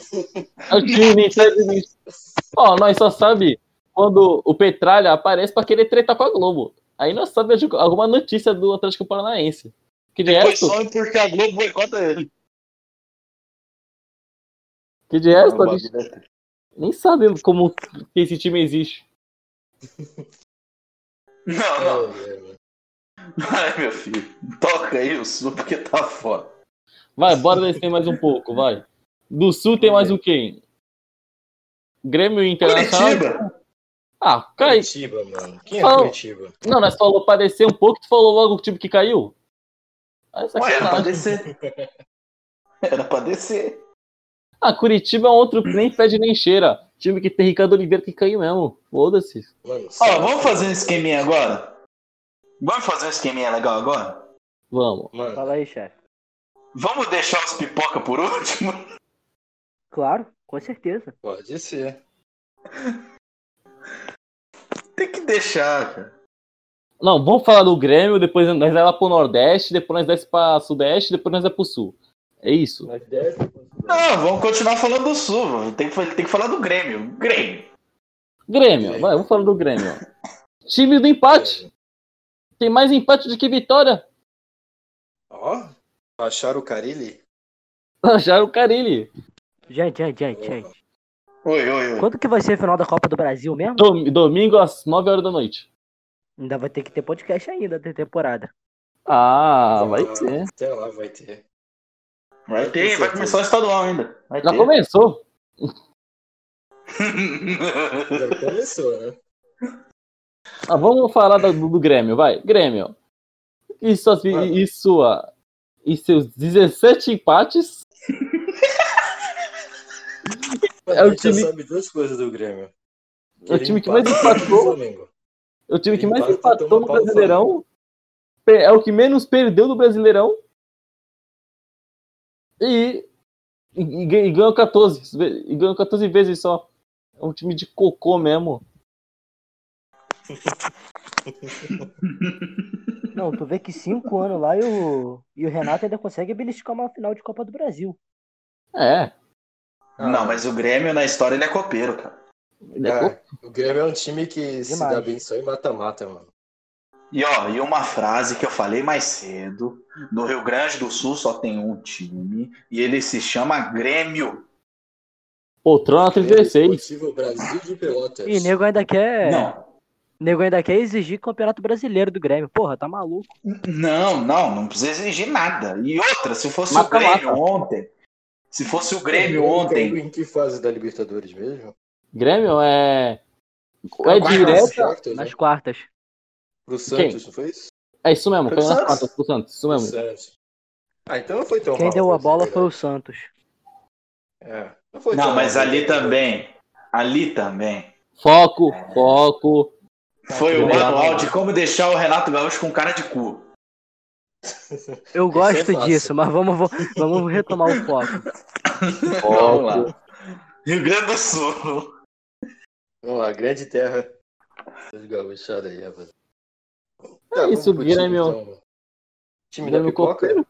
É o time nem <laughs> Ó, nós só sabe quando o Petralha aparece pra querer tretar com a Globo. Aí nós sabemos alguma notícia do Atlético Paranaense. Que de Foi resto, só porque a Globo boicota ele. que de resto, Não, a gente nem sabe como que esse time existe. não. É, Vai, meu filho. Toca aí o sul porque tá foda. Vai, bora descer mais um pouco, vai. Do Sul tem mais o quê? Grêmio Internacional. Curitiba. Ah, cai. Curitiba, mano. Quem é Fala. Curitiba? Não, nós falou pra descer um pouco, tu falou logo o time que caiu. Aí Ué, era pra descer. Era pra descer. Ah, Curitiba é um outro que nem fede nem cheira. Time que tem Ricardo Oliveira que caiu mesmo. Foda-se. Ó, vamos fazer um esqueminha agora? Vamos fazer um esqueminha legal agora? Vamos. Mano, Fala aí, chefe. Vamos deixar os pipoca por último? Claro, com certeza. pode ser. Tem que deixar, cara. Não, vamos falar do Grêmio, depois nós vai lá pro Nordeste, depois nós desce pra Sudeste, depois nós vai pro Sul. É isso. Nós desce, Não, vamos continuar falando do Sul. Tem que, tem que falar do Grêmio. Grêmio. Grêmio, vai, vamos falar do Grêmio. <laughs> Time do empate. Tem mais empate do que vitória. Ó, acharam o Carilli? <laughs> Acharam o Carilli. Gente, gente, gente, gente. Oi, oi, oi. Quando que vai ser a final da Copa do Brasil mesmo? Dom- Domingo às 9 horas da noite. Ainda vai ter que ter podcast ainda da temporada. Ah, vai ter. Até lá vai ter. Vai ter, vai começar o estadual ainda. Vai Já ter. começou. <laughs> Já começou, né? Ah, vamos falar do, do Grêmio, vai. Grêmio. E, suas, e sua. E seus 17 empates. Mas É o time- sabe duas coisas do Grêmio. É o time que mais empatou. É o time que mais empatou no Brasileirão. É o que menos perdeu do Brasileirão. E, e, e gan- ganhou 14. ve- E ganhou 14 vezes só. É um time de cocô mesmo. <laughs> Não, tu vê que cinco anos lá e o, e o Renato ainda consegue beliscar uma final de Copa do Brasil. É. Não, mas o Grêmio na história ele é copeiro, cara. Ele é Ah, o Grêmio é um time que se dá bem só em mata-mata, mano. E ó, e uma frase que eu falei mais cedo: no Rio Grande do Sul só tem um time e ele se chama Grêmio. Poltrona Grêmio 36. Esportivo Brasil de Pelotas. E nego ainda quer. Não, Nego ainda quer exigir campeonato brasileiro do Grêmio. Porra, tá maluco. não, não, não precisa exigir nada. E outra, se fosse o Mata, Grêmio mata. ontem, se fosse o Grêmio ontem, Em que fase da Libertadores mesmo? Grêmio é. Ou é direta. Quartas, Nas né? quartas. Pro Santos, não foi isso? É isso mesmo, Foi caiu o nas Santos. quartas pro Santos. Isso mesmo. Santos. Ah, então não foi tão Quem mal, deu a bola dizer foi o. Santos. É, não foi não, tão mas mal, ali também, ali também, Foco, foco. foi o Tá, manual tá. de como deixar o Renato Gaúcho com cara de cu. Eu Isso gosto é disso, mas vamos, vamos retomar o foco. Vamos lá. Rio Grande do Sul. Vamos lá, grande terra dos gaúchados aí, rapaz. É isso, time, Grêmio. então. Time da pipoca? copeiro.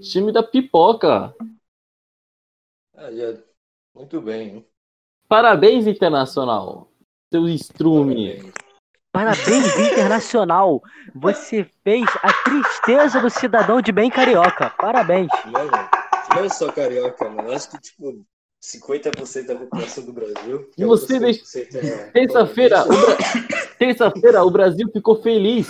Time da pipoca. Ah, já- Muito bem, hein? Parabéns, Internacional. Seu estrume. Parabéns. Parabéns, Internacional. Você fez a tristeza do cidadão de bem carioca. Parabéns. Mano, não é só carioca, mano. Acho que, tipo, 50% da população do Brasil. é Você outros deixa- 50% é <laughs> Terça-feira, o. Bra- <laughs> o Brasil ficou feliz.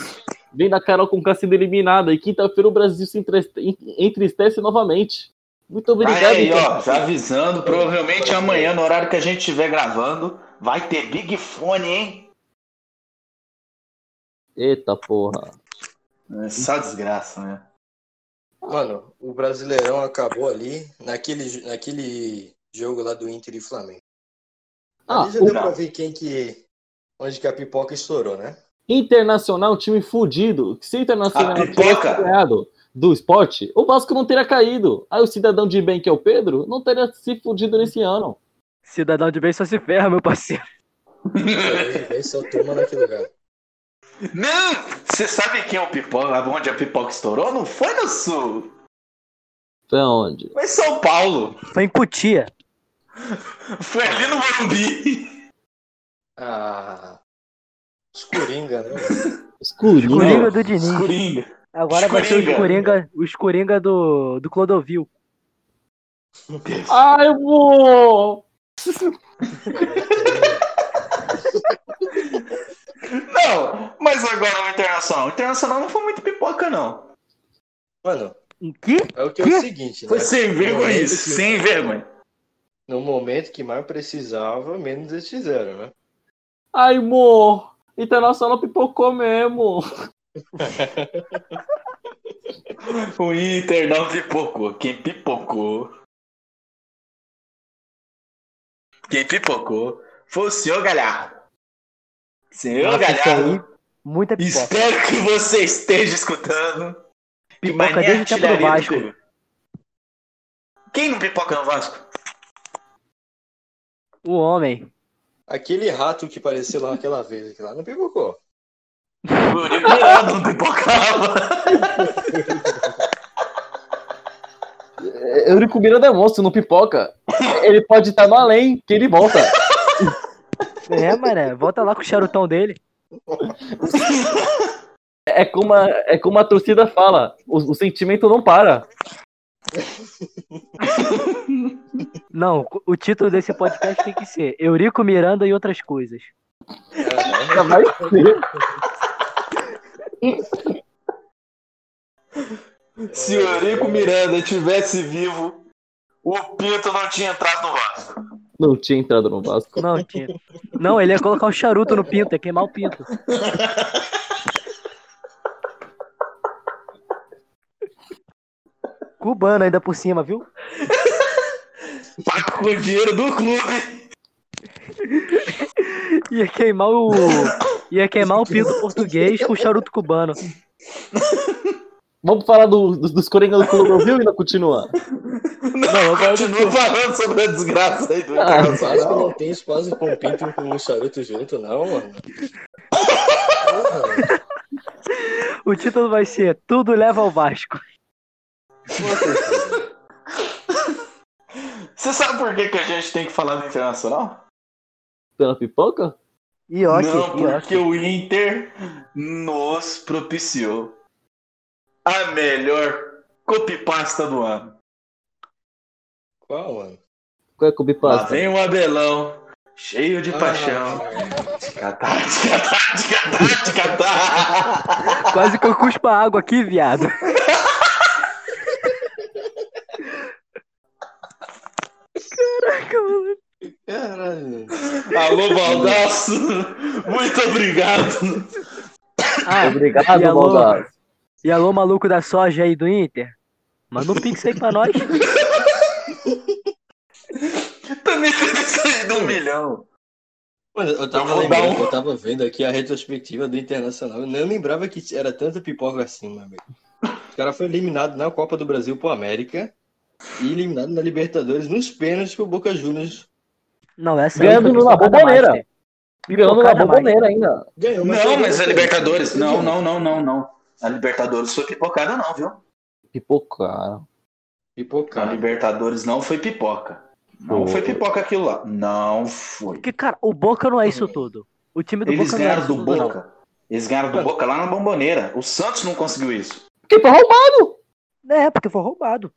Vendo a Carol com sendo eliminada. E quinta-feira o Brasil se entriste- entristece novamente. Muito obrigado, aí, ó, Internacional. já avisando, provavelmente amanhã, no horário que a gente estiver gravando, vai ter Big Fone, hein? Eita porra. É só desgraça, né? Mano, o Brasileirão acabou ali naquele, naquele jogo lá do Inter e Flamengo. Ah, Ali já o deu pra ver quem que. Onde que a pipoca estourou, né? Internacional, um time fudido. Se o Internacional tivesse pipoca. ganhado do esporte, o Vasco não teria caído. Aí o cidadão de bem, que é o Pedro, não teria se fudido nesse ano. Cidadão de bem só se ferra, meu parceiro. Aí vem só turma naquele lugar. Não! Você sabe quem é o pipoca? Onde a pipoca estourou? Não foi no sul. Foi onde? Foi em São Paulo. Foi em Cutia. Foi ali no Morumbi. Ah. Os Coringa, né? mano? Escurinho. Coringa do Diniz. Coringa. Agora vai ser os Coringa. Coringa, os Coringa do, do Clodovil. Ai, vô! <laughs> Não, mas agora o Internacional. O Internacional não foi muito pipoca, não. Mano, Em que? é o que é o seguinte, Foi né? sem vergonha isso, que- sem vergonha. No momento que mais precisava, menos eles fizeram, né? Ai, mo! Internacional pipocou mesmo. <laughs> O Inter não pipocou. Quem pipocou. Quem pipocou foi o senhor Galhardo. Senhor Nossa, Galhardo, aí, muita pipoca. espero que você esteja escutando. Pipoca desde o tempo do Vasco. Quem não pipoca no Vasco? O homem. Aquele rato que apareceu lá naquela vez, aquele lá não pipocou. O Eurico Miranda não pipocava. Eurico Miranda é monstro, não pipoca. Ele pode estar no além, que ele volta. <laughs> É, mané. Volta lá com o charutão dele. É como a, é como a torcida fala, o, o sentimento não para. Não, o título desse podcast tem que ser Eurico Miranda e outras coisas. Já vai ser. Se o Eurico Miranda tivesse vivo, o Pinto não tinha entrado no Vasco. Não tinha entrado no Vasco. Não, tinha. Não, ele ia colocar o charuto no pinto, ia queimar o pinto. <laughs> Cubano ainda por cima, viu? Paga com o dinheiro do clube. Ia queimar o. Ia queimar o pinto português com o charuto cubano. <laughs> Vamos falar do, dos, dos Coringa do Clube, viu? E ainda continua. <laughs> Não, do continua falando sobre a desgraça aí do Ah, Vasco Internacional. não tem espaço com pinto e com um charuto junto, não, mano. O título vai ser Tudo leva ao Vasco. Você sabe por que, que a gente tem que falar do Internacional? Pela pipoca? Ioki, Não, porque Ioki. o Inter nos propiciou a melhor copypasta do ano. Qual, mano? Qual é a Cubi Lá vem o Abelão, cheio de paixão. Ah, Ticatá, ticatá, ticatá, ticatá. Quase que eu cuspo a água aqui, viado. Caraca, mano. Caralho. Alô, Baldaço, muito obrigado. Ah, Obrigado, alô? Baldasso. E alô, maluco da soja aí do Inter? Manda um pix aí pra nós. Também aí de um milhão. Mano, eu tava, Eu dar lembrando, um- eu tava vendo aqui a retrospectiva do Internacional. Eu nem lembrava que era tanta pipoca assim, meu amigo. O cara foi eliminado na Copa do Brasil pro América e eliminado na Libertadores nos pênaltis pro Boca Juniors. Não, essa aí Ganhando na master. Ganhando na Pipocada bomboneira ainda. Ganhou, Não, perdeu mas no a. Libertadores, não, não, não, não, não. A Libertadores foi pipocada, não, viu? Pipocaram. A Pipocada. Libertadores não foi pipoca. Não Foi. foi pipoca aquilo lá. Não foi. Porque, cara, o Boca não é isso tudo. O time do Eles Boca não é ganharam isso do tudo, não. Boca. Eles ganharam do Boca lá na bomboneira. O Santos não conseguiu isso. Porque foi roubado. É, porque foi roubado.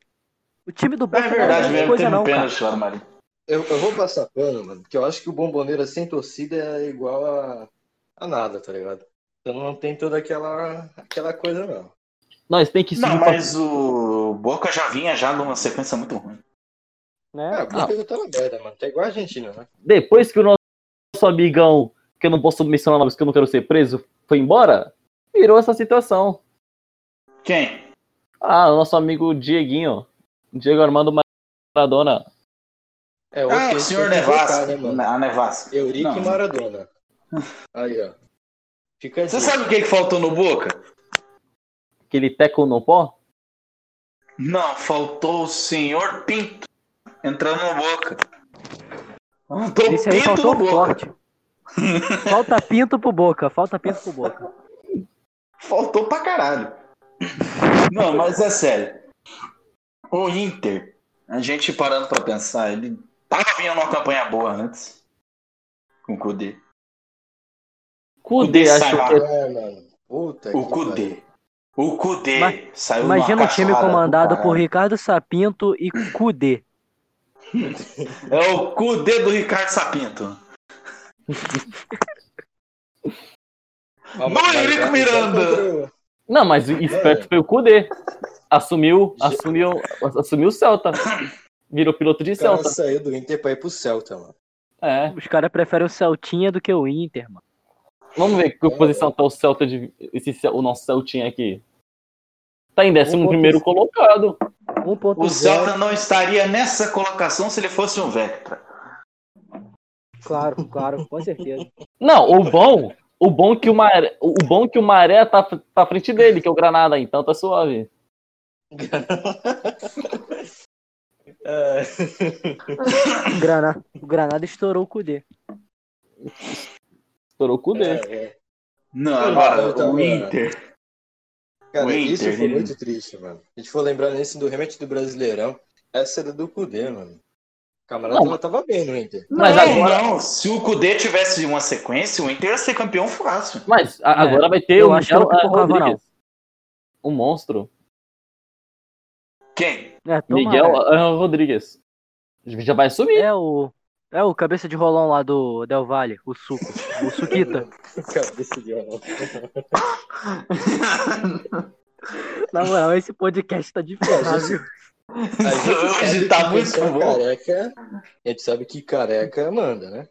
O time do Boca É verdade não é mesmo, coisa teve não, um pênalti lá, Marinho. Eu, eu vou passar pano, mano, porque eu acho que o Bomboneira sem torcida é igual a, a nada, tá ligado? Então não tem toda aquela, aquela coisa, não. Nós tem que subir Não, pra- mas o Boca já vinha já numa sequência muito ruim. Ah, Né? porque já tá na merda, mano. Tá igual a Argentina, né? Depois que o nosso amigão, que eu não posso mencionar nomes que eu não quero ser preso, foi embora, virou essa situação. Quem? Ah, o nosso amigo Dieguinho. Diego Armando Maradona. É, Ah, o senhor Nevasca. né, mano? A Nevasca. Eurico Não. e Maradona. Aí, ó. Fica Você sabe o que, que faltou no Boca? Aquele teco no pó. Não, faltou o senhor Pinto entrando no Boca. Faltou Esse aí Pinto faltou no Boca. forte. Falta pinto pro Boca, falta pinto pro Boca. Faltou pra caralho. Não, mas é sério. O Inter, a gente parando pra pensar, ele tava vindo numa campanha boa antes. Com o Kudê. Kudê, sai acho lá. que É, mano. Puta O Kudê. O Kudê Ma- saiu Imagina o time comandado por. Ricardo Sapinto e Kudê. É o Kudê do Ricardo Sapinto. Já- já Miranda. Não, mas o esperto foi o Kudê. Assumiu, assumiu, assumiu o Celta. Virou piloto de O cara Celta. saiu do Inter pra ir pro Celta, mano. É. Os caras preferem o Celtinha do que o Inter, mano. Vamos ver que posição tá o Celta de. Esse, o nosso Celtinha aqui. Tá em décimo Um ponto primeiro colocado. 1.0. O Celta não estaria nessa colocação se ele fosse um Vectra. Claro, claro, com certeza. Não, o bom. O bom que o Maré, o bom que o Maré tá, tá à frente dele, que é o Granada, então tá suave. <laughs> É. Granada, o Granada estourou o Kudê. Estourou o Kudê. É, é. Não, agora tava- o Inter. Cara, O isso Inter, foi ele- muito triste, mano. A gente for lembrar nesse do remate do Brasileirão, essa era do Cudê, mano. O camarada Não, já tava bem no Inter. Mas não, agora- não. Se o Kudê tivesse uma sequência, o Inter ia ser campeão fácil. Mas a- É, agora vai ter eu o pipocava, Rodrigues. O monstro. Quem? É. Miguel Rodrigues. Já vai subir. É o. É o cabeça de rolão lá do Del Valle, o suco. O Suquita. <laughs> Cabeça de anão. <laughs> Na moral, esse podcast tá difícil, viu? A gente <laughs> Hoje sabe tá muito bom. careca. A gente sabe que careca manda, né?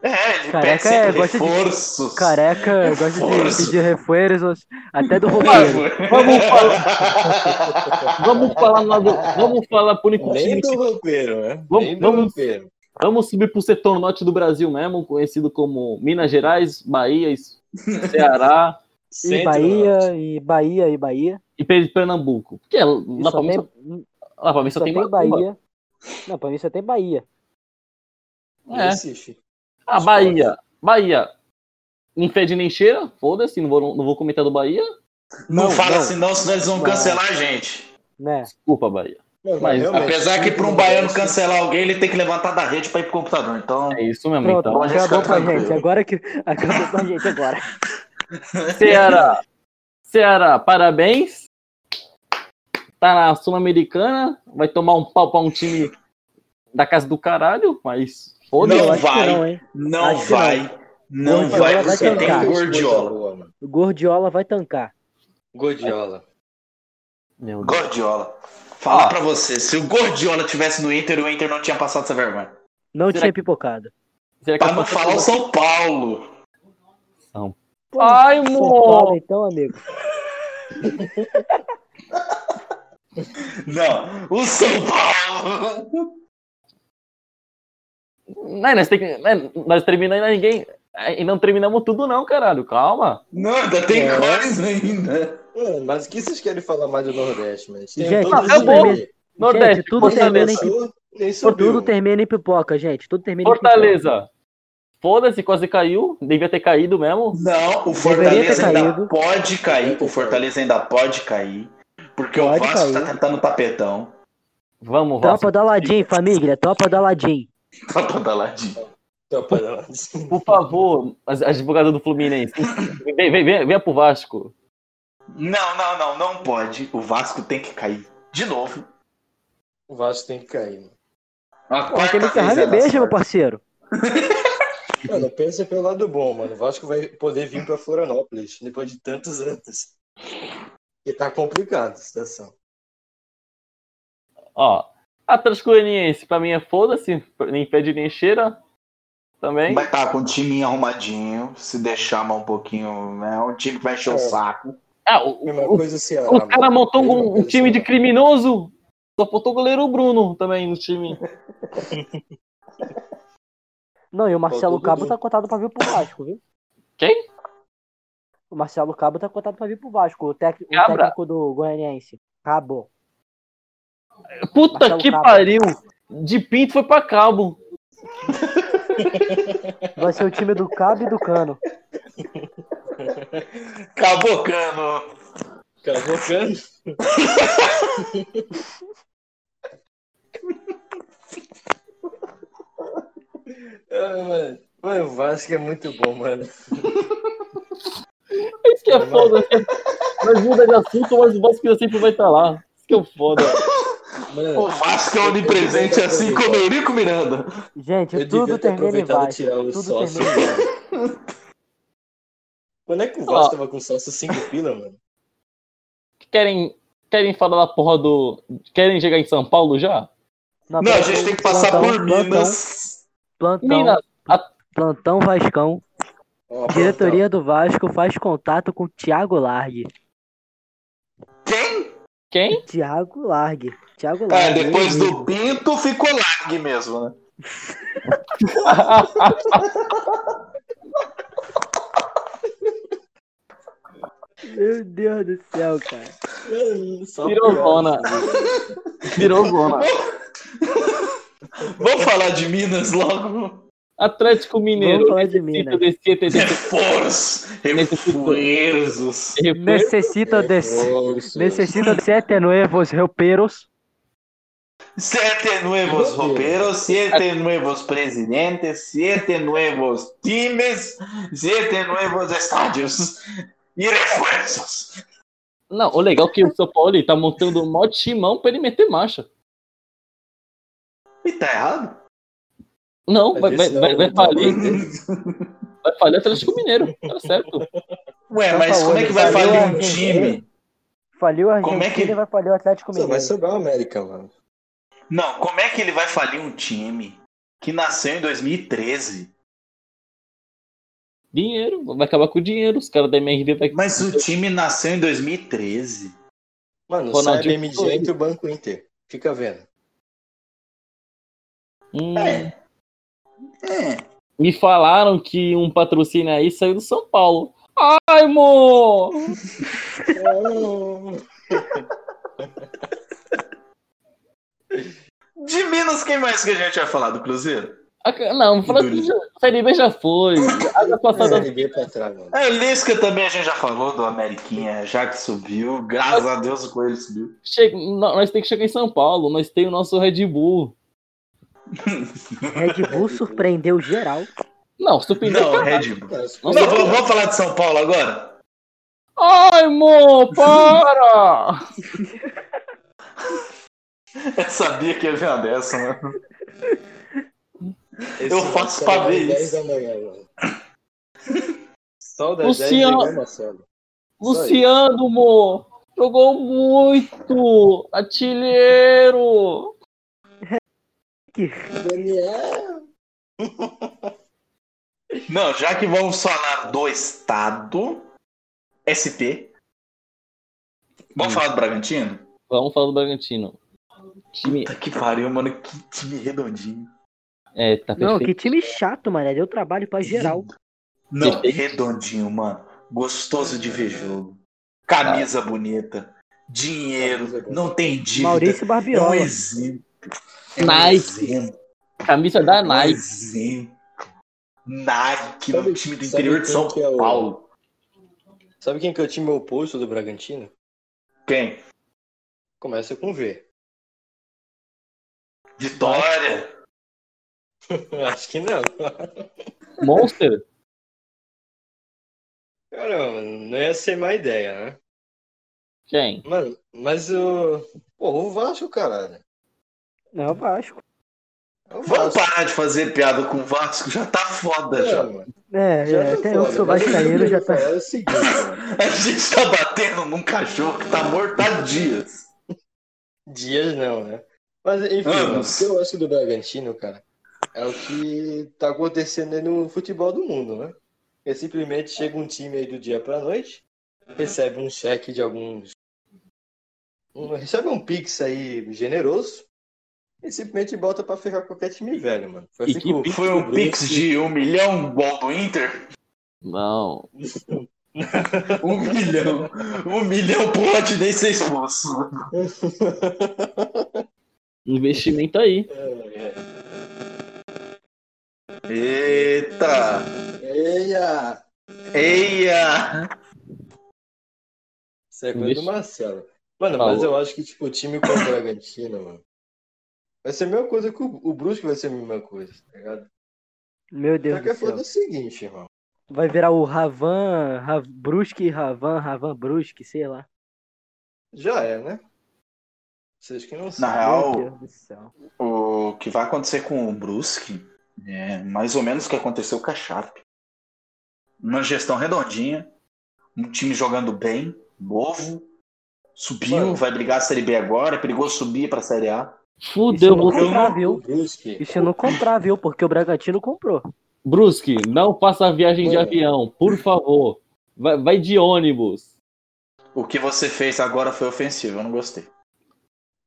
É, ele Careca é, gosta de- reforços. Careca gosta de pedir reforços até do roteiro. Vamos falar, <laughs> vamos falar, lá do, vamos falar por único Nem do roupeiro, né? Vamos- Nem do vamos- roupeiro. Vamos subir pro setor norte do Brasil mesmo, conhecido como Minas Gerais, Bahia, <laughs> Ceará E. Bahia, e Bahia, e Bahia. e Pe- Pernambuco. Porque lá pra mim tem, só, lá pra mim só só tem tem Macumba. Bahia. Não, pra mim só tem Bahia. É. Recife. Ah, Bahia. Bahia. Não fede nem cheira, foda-se, não vou, não vou comentar do Bahia. Não, Não, fala não. assim, não, senão eles vão Não. cancelar a gente. Né? Desculpa, Bahia. Não, Mas, realmente, Apesar que para um no baiano cancelar alguém, ele tem que levantar da rede para ir pro computador. Então, É isso mesmo, Pronto, então. acabou pra gente. Agora que acabou pra gente agora. <laughs> Ceará. Ceará, parabéns. Tá na Sul-Americana. Vai tomar um pau pra um time da casa do caralho, mas Não acho vai. não, hein? não Acho vai. Não Gordiola vai, vai porque tem Gordiola. O Gordiola vai tancar. Gordiola. Meu Deus. Gordiola. Falar Ó. pra você, se o Gordiola tivesse no Inter, o Inter não tinha passado essa vergonha. Não Será tinha pipocado. Será Pra não falar o São Paulo. Pô, Ai, São mo! Paulo, então, amigo. <laughs> Não, o São Paulo. Não, nós, tem que, né, nós terminamos ainda ninguém. E não terminamos tudo, não, caralho. Calma. Não, ainda tem É. coisa ainda. Mano, mas o que vocês querem falar mais do Nordeste, mano? Tem Gente, todos os acabou. Nordeste, Gente, tudo termina em. Tudo termina em pipoca, gente. Tudo termina em pipoca. Fortaleza. Foda-se, quase caiu. Devia ter caído mesmo. Não, o Fortaleza ainda caído. pode cair. O Fortaleza ainda pode cair. Porque o Pode Vasco tá cair. tentando tapetão. Vamos, Vasco. Tropa do Aladim, família. Tropa do Aladim. <laughs> Tropa da Ladinha. Tropa da- Por favor, as- advogado do Fluminense. Vem, vem, vem, venha pro Vasco. Não, não, não, não pode. O Vasco tem que cair. De novo. O Vasco tem que cair, mano. A Pô, quarta aquele Ferrari é beija, meu parceiro. <laughs> Mano, pensa pelo lado bom, mano. O Vasco vai poder vir pra Florianópolis depois de tantos anos. E tá complicado a situação. Ó, Atlético Goianiense, pra mim é foda-se. Nem pede nem cheira. Também. Vai estar com o time arrumadinho. Se deixar mais um pouquinho, né? Um time que vai encher o É. saco. Ah, o, Mesma o, coisa o Ceará. o cara montou um, um time de criminoso. Só faltou o goleiro Bruno também no time. <laughs> Não, e o Marcelo Cabo tá cotado pra vir pro Vasco, viu? Quem? O Marcelo Cabo tá cotado pra vir pro Vasco. O, tec- o técnico do Goianiense. Cabo. Puta Marcelo que Cabo. pariu. De Pinto foi pra Cabo. Vai ser o time do Cabo e do Cano. Cabocano. Cavocando. Ah, mano. Mano, o Vasco é muito bom, mano. Isso que é foda. Nós muda de assunto, mas o Vasco sempre vai estar lá. Isso que é o foda. Mano, O Vasco é onipresente assim como Eurico Miranda. Gente, eu tudo termina em Vasco. tirar o Tudo sócio. termina <laughs> Quando é que o. Vasco tava com sócio 5 pila, mano? Querem, querem falar da porra do. Querem chegar em São Paulo já? Não, a gente tem que passar plantão, por plantão, Minas. Plantão, Minas. plantão Vascão. Ó, Diretoria do Vasco faz contato com Thiago Largue. Quem? Thiago Largue. Thiago É, Largue. depois ele do mesmo. Pinto ficou lag mesmo, né? Meu Deus do céu, cara. Só Virou pior, zona. Virou zona. Vamos falar de Minas logo. Atlético Mineiro. Vamos falar de Minas. Reforços. Reforços. Necessita de, necessita de sete nuevos rouperos. Siete nuevos roperos, siete nuevos presidentes, siete nuevos times, siete nuevos estádios e reforços. Não, o legal é que o São Paulo ele tá montando um mó timão pra ele meter marcha. E tá errado? Não, vai, vai, é vai, vai falir. Vai falir o Atlético Mineiro. Tá certo. Ué, mas como é que vai falir um time? Faliu a Como é Argentina que- e vai falir o Atlético Só vai Mineiro. sobrar o América, mano. Não, como é que ele vai falir um time que nasceu em 2013? Dinheiro, vai acabar com o dinheiro. Os caras da MRV vai. Mas o time nasceu em 2013. Mano, Ronaldinho sai a. BMG entre o Banco Inter. Fica vendo. Hum, É. É. Me falaram que um patrocínio aí saiu do São Paulo. Ai, mo! <laughs> De Minas, quem mais que a gente vai falar? Do Cruzeiro? Não, fala do- assim, Série B já foi. Água passada. Série B pra trás. É, Lisca também a gente já falou do Ameriquinha, já que subiu. Graças a Deus o Coelho subiu. Chega, nó- nós temos que chegar em São Paulo. Nós temos o nosso Red Bull. Red Bull surpreendeu geral. Não, surpreendeu. Não, Red Bull. Não, vamos, vamos falar de São Paulo agora? Ai, mo, para! <laughs> Eu sabia que ia vir uma dessa, mano. esse eu faço pra ver das 10 isso. da das Luciano. 10 chegou, Marcelo. Luciano, mo, jogou muito. Daniel. <laughs> Não, já que vamos falar do Estado, SP. Vamos Hum. falar do Bragantino? Vamos falar do Bragantino. Time. Puta que pariu, mano. Que time redondinho. É, tá Não, perfeito. que time chato, mano. Deu trabalho pra geral. Não, Perfeito. redondinho, mano. Gostoso de ver jogo. Camisa bonita. Dinheiro. Não tem dívida. Maurício É um Barbiola. É Nike. exemplo. Camisa da É um Nike. exemplo. Nike no Sabe- time do interior de São é o- Paulo. Sabe quem que é o time oposto do Bragantino? Quem? Começa com V. Vitória. <laughs> Acho que não. Monster? Caramba, não ia ser má ideia, né? Quem? Mano, mas o. Pô, o Vasco, caralho. Não, é o Vasco. É Vamos parar de fazer piada com o Vasco, já tá foda É, já. mano. É, Já é tá até eu que foda, sou mas vascaíno eu já tá. falar o seguinte, mano. <laughs> A gente tá batendo num cachorro que tá morto há dias. Dias não, né? Mas enfim, Anos. o que eu acho do Bragantino, cara, é o que tá acontecendo aí no futebol do mundo, né? É simplesmente chega um time aí do dia pra noite, recebe um cheque de alguns. um- recebe um pix aí generoso e simplesmente bota pra ferrar qualquer time velho, mano. Foi E assim que o- pix Foi o um pix Brusque- de um milhão gol do Inter? Não. <laughs> Um milhão. Um milhão pro Rodney ser expulso. <laughs> Investimento aí. Eita! Eia! Eia! Isso é coisa do. Marcelo. Mano, Falou. mas eu acho que, tipo, o time com o Bragantino, mano, vai ser a mesma coisa que o, o Brusque vai ser a mesma coisa, tá ligado? Meu Deus Só que é do céu. foda o seguinte, irmão. Vai virar o Ravan, Rav, Brusque, Ravan, Ravan Brusque, sei lá. Já é, né? Vocês que não Na sabem. real, Meu Deus do céu. o que vai acontecer com o Brusque é mais ou menos o que aconteceu com a Chape. Uma gestão redondinha, um time jogando bem, novo, subiu, Mano. vai brigar a Série B agora, é perigoso subir pra Série A. Fudeu, você. comprar, O viu? Brusque. Isso não comprar, viu? Porque o Bragantino comprou. Brusque, não faça a viagem de Mano. avião, por favor. Vai, vai de ônibus. O que você fez agora foi ofensivo, eu não gostei.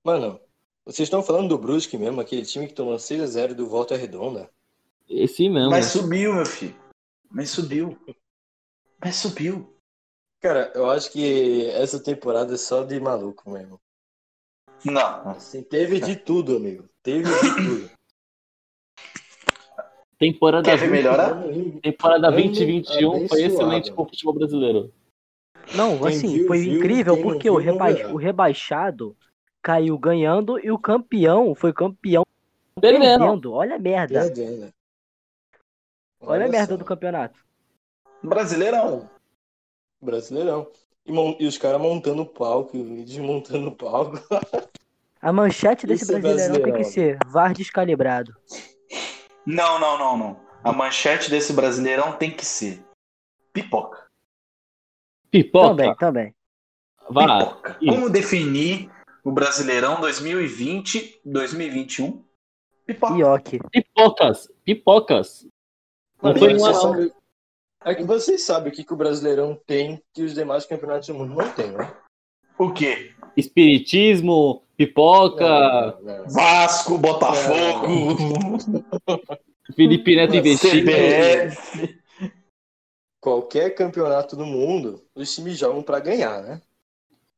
Mano, vocês estão falando do Brusque mesmo, aquele time que tomou 6x0 do Volta Redonda? Esse mesmo. Mas subiu, meu filho. Mas subiu. Mas subiu. Cara, eu acho que essa temporada é só de maluco mesmo. Não. Assim, teve de tudo, amigo. Teve de tudo. Temporada, Quer ver 20, melhorar? temporada Ano 2021 foi excelente pro futebol brasileiro. Não, Quem assim, viu, foi viu, incrível porque o, viu, reba- o rebaixado caiu ganhando e o campeão foi campeão Perdendo. perdendo. Olha a merda. Perdendo. Olha a merda do campeonato. Brasileirão. Brasileirão. E, e os caras montando o palco e desmontando o palco. <laughs> A manchete desse Isso é brasileirão tem que brasileirão. ser VAR descalibrado. Não, não, não, não. A manchete desse Brasileirão tem que ser pipoca. Pipoca. Também, também. Pipoca. Como definir o Brasileirão 2020, 2021? Pipoca. Ioki. Pipocas. Pipocas. Não foi você uma, sabe- É que vocês sabem o que, que o Brasileirão tem que os demais campeonatos do mundo não tem, né? O quê? espiritismo, pipoca. Vasco, Botafogo, <laughs> Felipe Neto investindo. CBF. <laughs> Qualquer campeonato do mundo, os times jogam pra ganhar, né?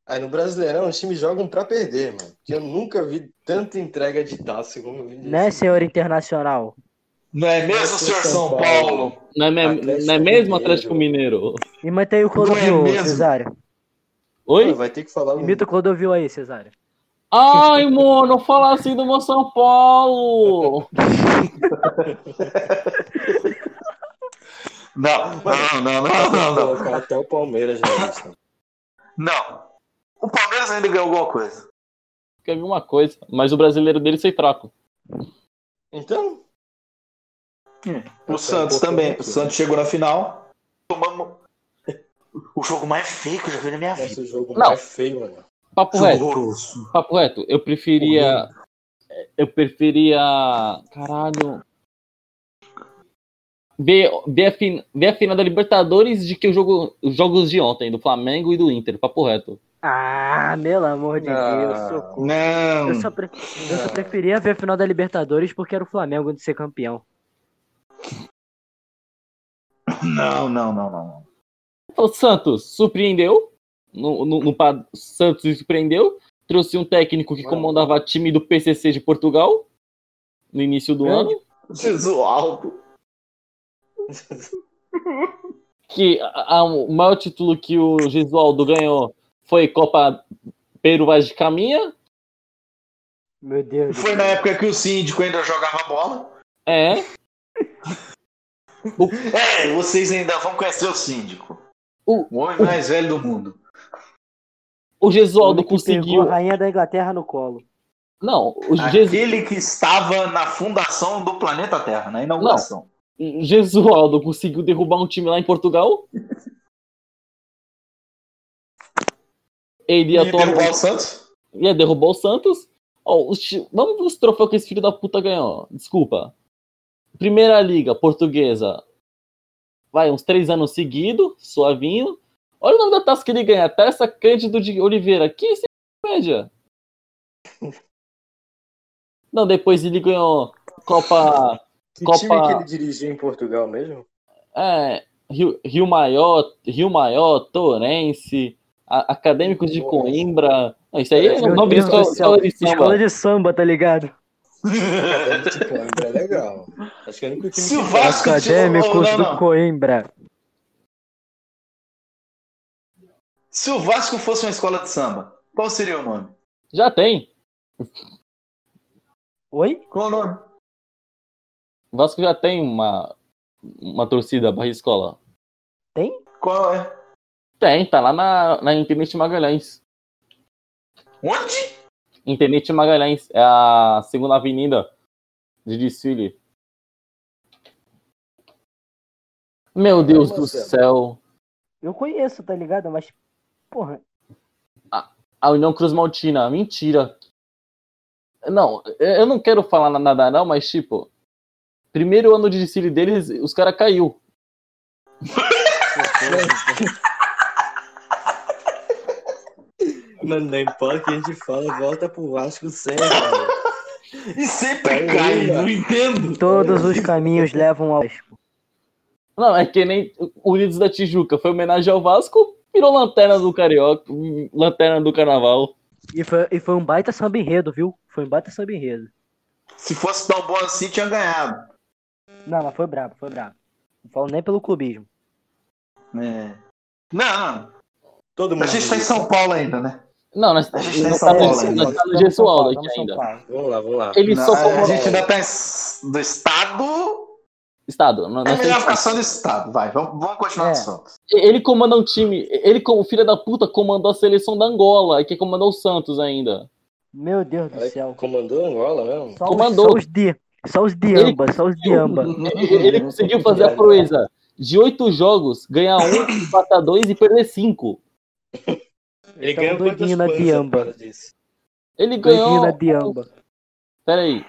Aí no Brasileirão, os times jogam pra perder, mano. Porque eu nunca vi tanta entrega de taça como eu vi. Né, senhor internacional? Não é mesmo, senhor São Paulo? Não é, me- Atlético não é mesmo Mineiro. Atlético Mineiro? E mantém o é Clodovil, mesmo? Cesário. Oi? Pô, Vai ter que falar um... Imita o Clodovil aí, Cesário. Ai, mano, fala assim do meu São Paulo. Não, não, não, não, não, até o Palmeiras na lista. Não. O Palmeiras ainda ganhou alguma coisa. Quer ver uma coisa, mas o brasileiro dele foi fraco. Então, O Santos também. O Santos chegou na final. Tomamos o jogo mais feio que eu já vi na minha vida. esse jogo Não. mais feio, mano. Papo reto, papo reto. Eu preferia. Eu preferia. Caralho. Ver, ver, a, fin- ver a final da Libertadores de que o jogo, os jogos de ontem, do Flamengo e do Inter. Papo reto. Ah, pelo amor de Ah. Deus, socorro. Não. Eu só, pre- eu só preferia ver a final da Libertadores porque era o Flamengo de ser campeão. Não, não, não, não. O Santos surpreendeu. No, no, no Santos surpreendeu. Trouxe um técnico que Mano. comandava time do PCC de Portugal no início do ano. Gesualdo. Que a- a- o maior título que o Gesualdo ganhou foi Copa Peru Vaz de Caminha. Meu Deus. Foi na época que o síndico ainda jogava bola. É. <laughs> É, vocês ainda vão conhecer o síndico. O- O homem mais velho do mundo. O Gesualdo Ele que conseguiu. Pegou a rainha da Inglaterra no colo. Não, o Gesu- Aquele que estava na fundação do planeta Terra, na inauguração. Gesualdo conseguiu derrubar um time lá em Portugal. Ele E ia, tomar- derrubar o Santos? ia derrubar o Santos. Ó, os Vamos ver os troféus que esse filho da puta ganhou. Desculpa. Primeira Liga Portuguesa. Vai, uns três anos seguidos, suavinho. Olha o nome da taça que ele ganha. Taça Cândido de Oliveira. Que isso é média? <laughs> Não, depois ele ganhou Copa. Que Copa- time que ele dirigiu em Portugal mesmo? É, Rio, Rio Maior, Rio Maior, Torense, a- Acadêmicos de Coimbra. Não, isso aí é nome de escola, escola de samba. Escola de samba, tá ligado? Acadêmico de Coimbra é legal. Acho que é o único time que Vasco- Acadêmicos Não, não, não. do Coimbra. Se o Vasco fosse uma escola de samba, qual seria o nome? Já tem. Oi? Qual o nome? O Vasco já tem uma, uma torcida barra escola. Qual é? Tem, tá lá na, na Intendente Magalhães. Onde? Intendente Magalhães, é a segunda avenida de desfile. Meu Deus do céu. Eu conheço, tá ligado? Mas, porra, A União Cruz Maltina, mentira. Não, eu não quero falar nada não, mas tipo, primeiro ano de desfile deles, os caras caiu. <laughs> Mano, não importa o que a gente fala, volta pro Vasco sempre, mano. <laughs> E sempre cai, mano. não entendo. todos os caminhos levam ao Vasco. Não, é que nem Unidos da Tijuca, foi homenagem ao Vasco, virou lanterna do Carioca, lanterna do Carnaval. E foi, e foi um baita samba enredo, viu? Foi um baita samba enredo. Se fosse tão bom assim, tinha ganhado. Não, mas foi brabo, foi brabo. Não falo nem pelo clubismo. É. Não, Todo a mundo. gente tá em São Paulo ainda, né? Não, nós, A gente tá em nós São tá Paulo ainda. nós tá no Vamos São Gesualdo Paulo, aqui ainda. Paulo. Vamos lá, vamos lá. Ele Não, só a como gente ainda tá em- do estado. Estado. nós- É melhor ficar só do estado, vai. Vamos, vamos continuar É. no Santos. Ele comanda um time. Ele, como filho da puta, comandou a seleção da Angola e que comandou o Santos ainda. Meu Deus do céu. comandou Angola mesmo? Só os, comandou. só os de. Só os de Ele- amba, só os de amba. <laughs> Ele, ele conseguiu fazer a proeza de oito jogos, ganhar um, <coughs> empatar dois e perder cinco. Ele Tá ganhou doidinho na diamba. Ele Doidinho ganhou. na diamba. Pera aí.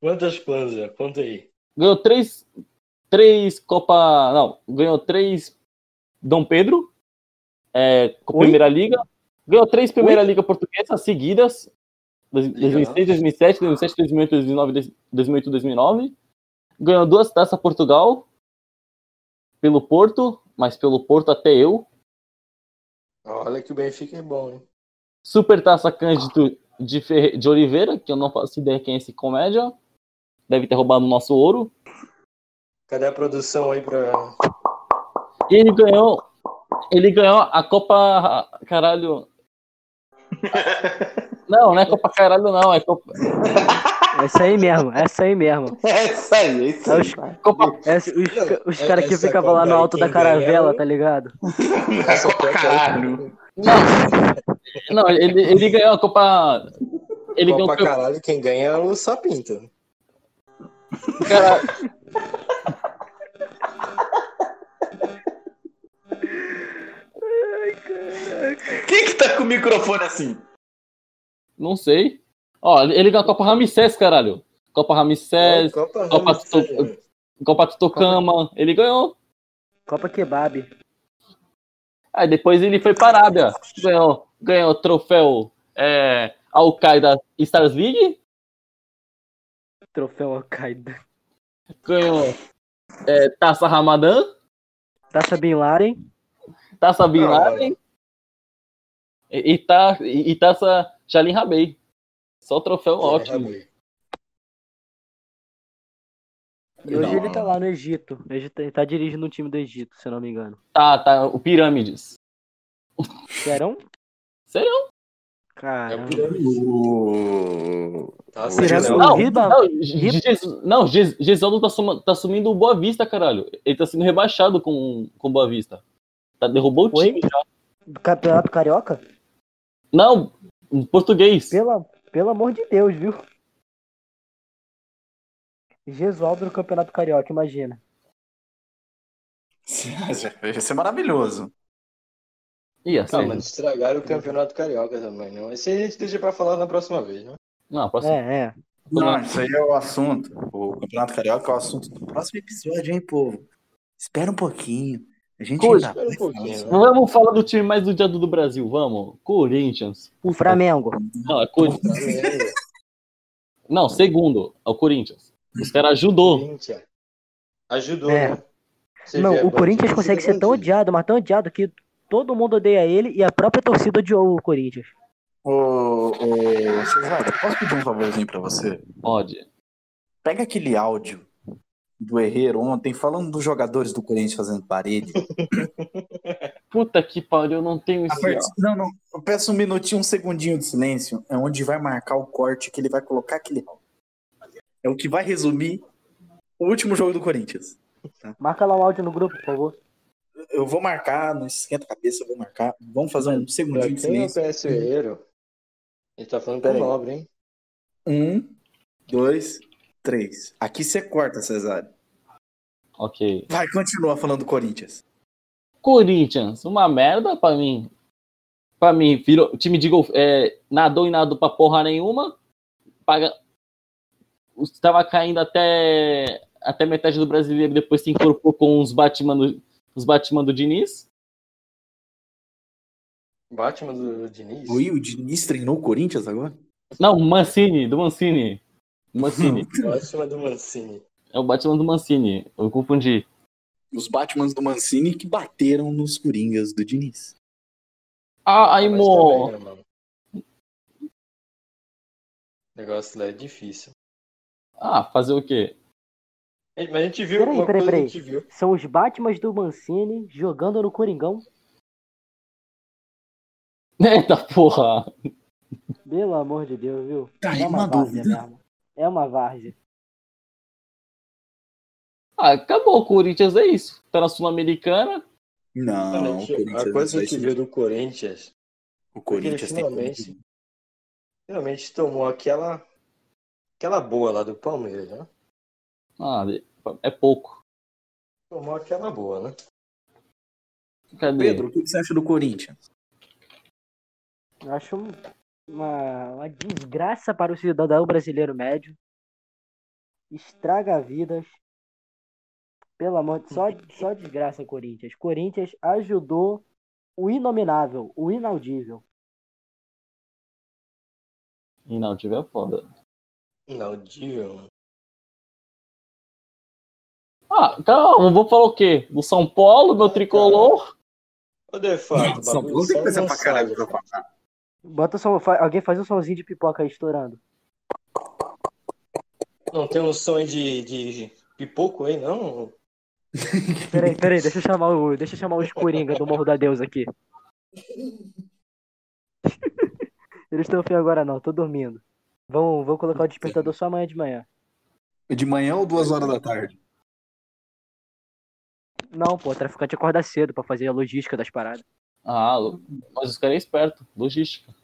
Quantas planos já? Conta aí. Ganhou três. Três Copa. Não, ganhou três Dom Pedro. É, Oi? Primeira Liga. Ganhou três Primeira Liga Portuguesa seguidas. dois- 2006, 2007, 2007, 2008, 2009, 2008, 2009. Ganhou duas taças Portugal. Pelo Porto, mas pelo Porto até eu. Olha que o Benfica é bom, hein? Super Taça Cândido de, Ferre- de Oliveira, que eu não faço ideia quem é esse comédia. Deve ter roubado o nosso ouro. Cadê a produção aí pra. E ele ganhou. Ele ganhou a Copa. Caralho. <laughs> Não, não é Copa Caralho, não. É Copa. Essa aí mesmo, essa aí mesmo. <laughs> É isso aí, é isso É aí. os, Copa... essa- os, Não, os é- caras que essa ficavam lá no aí, alto da caravela, é o- tá ligado? <laughs> Essa Copa aí, Caralho. Não, ele, ele ganhou a Copa. Ele Copa ganhou. caralho, quem ganha é o Sapinto. Cara, Quem que tá com o microfone assim? não sei. Ó, ele ganhou a Copa Ramsés, caralho. Copa Ramsés, Copa Copa Ramsés. Tuto- Copa Tutocama. Ele ganhou. Copa Kebab. Aí depois ele foi para a Arábia. Ganhou, ganhou o troféu é, Al-Qaeda Stars League. Troféu Al-Qaeda. Ganhou é, Taça Ramadã. Taça Bin Laden. Taça Bin Laden. E, e, tá, e, e taça Jalim Rabei. Só troféu ótimo. E hoje Não. ele tá lá no Egito. Ele tá, tá dirigindo um time do Egito, se eu não me engano. Tá, tá, o Pirâmides. Serão? É o Pirâmide- não. Não, Não, Riba- não, não, Gesualdo tá, suma- tá assumindo o Boa Vista, caralho. Ele tá sendo rebaixado com o Boa Vista. Tá, derrubou o Oi? time já. Do Campeonato Carioca? Não, em português. Pela, pelo amor de Deus, viu? Gesualdo no Campeonato Carioca, imagina. <laughs> Ia ser maravilhoso. Ia Ah, ser. mas estragaram o campeonato carioca também, não. Esse a gente deixa pra falar na próxima vez, né? Não, próximo. É, é. Não, isso aí é o assunto. O Campeonato Carioca é o assunto do próximo episódio, hein, povo? Espera um pouquinho. A gente Coisa. ainda um pouquinho, né? Vamos falar do time mais odiado do Brasil, vamos. Corinthians. O Flamengo. Não, é Cor- Não, segundo, é o Corinthians. Os caras ajudou. Corinthians. Ajudou, É. né? Não, o Corinthians consegue ser tão odiado, mas tão odiado que todo mundo odeia ele e a própria torcida odiou o Corinthians. Ô, ô, Cesar, posso pedir um favorzinho pra você? Pode. Pega aquele áudio do Herreiro ontem falando dos jogadores do Corinthians fazendo parede. <laughs> Puta que pariu, eu não tenho A isso. part- Não, não. Eu peço um minutinho, um segundinho de silêncio. É onde vai marcar o corte que ele vai colocar aquele. É o que vai resumir o último jogo do Corinthians. Marca lá o áudio no grupo, por favor. Eu vou marcar, não esquenta a cabeça, eu vou marcar. Vamos fazer um segundinho de quem é o silêncio. Ele tá falando com. Nobre, hein? Um, dois, três. Aqui você corta, Cesário. Ok. Vai, continua falando do Corinthians. Corinthians, uma merda pra mim. Pra mim, virou time de golfe. É, nadou e nadou pra porra nenhuma. Paga. Estava caindo até, até metade do brasileiro, depois se incorporou com os Batman do, os Batman do Diniz. Batman do Diniz. Oi, o Diniz treinou o Corinthians agora? Não, Mancini, do Mancini. Mancini. <laughs> Batman do Mancini. é o Batman do Mancini. Eu confundi. Os Batmans do Mancini que bateram nos Coringas do Diniz. Ah, aí, mo. né? O negócio lá é difícil. Ah, fazer o quê? É, Mas a gente viu Peraí, uma peraí, coisa peraí. que a gente viu. São os Batmans do Mancini jogando no Coringão. <laughs> Eita porra. Pelo amor de Deus, viu? Tá aí é uma várzea dúvida. mesmo. É uma várzea. Ah, acabou. O Corinthians é isso. Tá na Sul-Americana. Não, a coisa que a gente ser- viu do Corinthians, O Corinthians tem finalmente- finalmente tomou aquela aquela boa lá do Palmeiras, né? Ah, é pouco. Tomou aquela boa, né? Cadê? Pedro, o que você acha do Corinthians? Eu acho um- uma, uma desgraça para o cidadão brasileiro médio. Estraga vidas. Pelo amor de só, só desgraça, Corinthians. Corinthians ajudou o inominável, o inaudível. E não tiver foda. Inaudível. Ah, calma, vou falar o quê? Do São Paulo, meu tricolor? Ô, De fato, o São Paulo tem coisa pra caralho pra falar. Bota só, alguém faz um somzinho de pipoca aí estourando. Não tem um som de, de pipoco aí, não? Peraí, peraí, deixa eu chamar o, deixa eu chamar os Coringa do Morro da Deus aqui. <laughs> Eles estão afim agora não, tô dormindo. Vão, vão colocar o despertador só amanhã de manhã. De manhã ou duas horas da tarde? Não, pô, o traficante acorda cedo pra fazer a logística das paradas. Ah, mas os caras é esperto. Logística.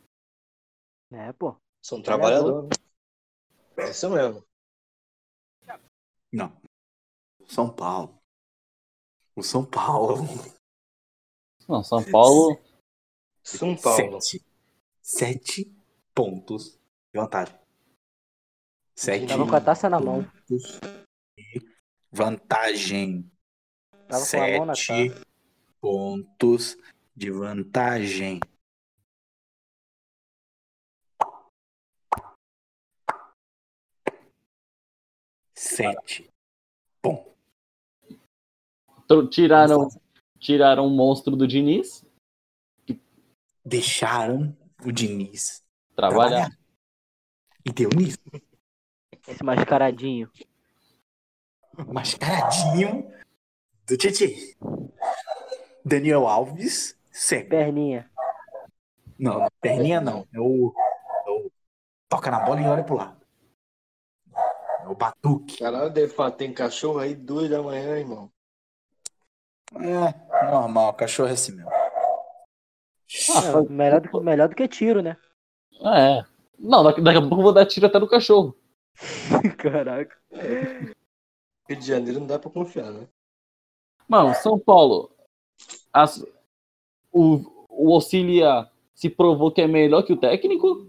É, pô. São trabalhadores. É isso mesmo. Não. São Paulo. O São Paulo. Não, São Paulo. São Paulo. Sete. Sete pontos de vantagem. Sete Tava com a taça na mão. vantagem. Tava com a mão na Sete pontos de vantagem. Sete. Bom. Tiraram, tiraram o monstro do Diniz. Deixaram o Diniz Trabalhar. trabalhar. E deu nisso. Esse mascaradinho. Mascaradinho do Titi. Daniel Alves, seco. Perninha. Não, perninha não. É o, é o toca na bola e olha pro lado. É o batuque. Caralho, De fato, tem cachorro aí duas da manhã, irmão. É, normal, cachorro é assim mesmo. É, melhor, do, que- melhor do que tiro, né? É. Não, daqui, daqui a pouco eu vou dar tiro até no cachorro. <laughs> Caraca. Rio de Janeiro não dá pra confiar, né? Mano, São Paulo. as- o, o auxiliar se provou que é melhor que o técnico.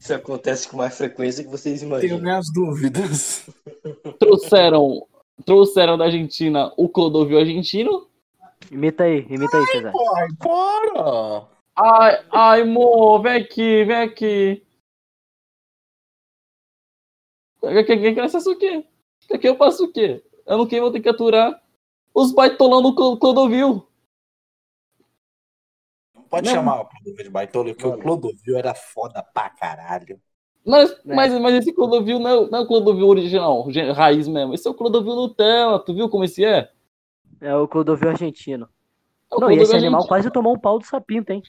Isso acontece com mais frequência que vocês Tenho imaginam. minhas dúvidas. <laughs> Trouxeram, trouxeram da Argentina o Clodovil argentino. Imita aí, imita aí, César. Ai, bora! Ai, ai, mo, vem aqui, vem aqui. Quer quer- quer que eu faça o quê? Quer que eu faça o quê? Eu não quero, vou ter que aturar os baitolão do Clo- Clodovil. Não pode Não. chamar o Clodovil de baitola, porque o. Clodovil era foda pra caralho. Mas, É. mas, mas esse Clodovil não é, o- não é o Clodovil original, raiz mesmo. Esse é o Clodovil Nutella. Tu viu como esse é? É o Clodovil argentino. É o Não, e esse Clodovil animal argentino. quase tomou um pau do sapinto, hein?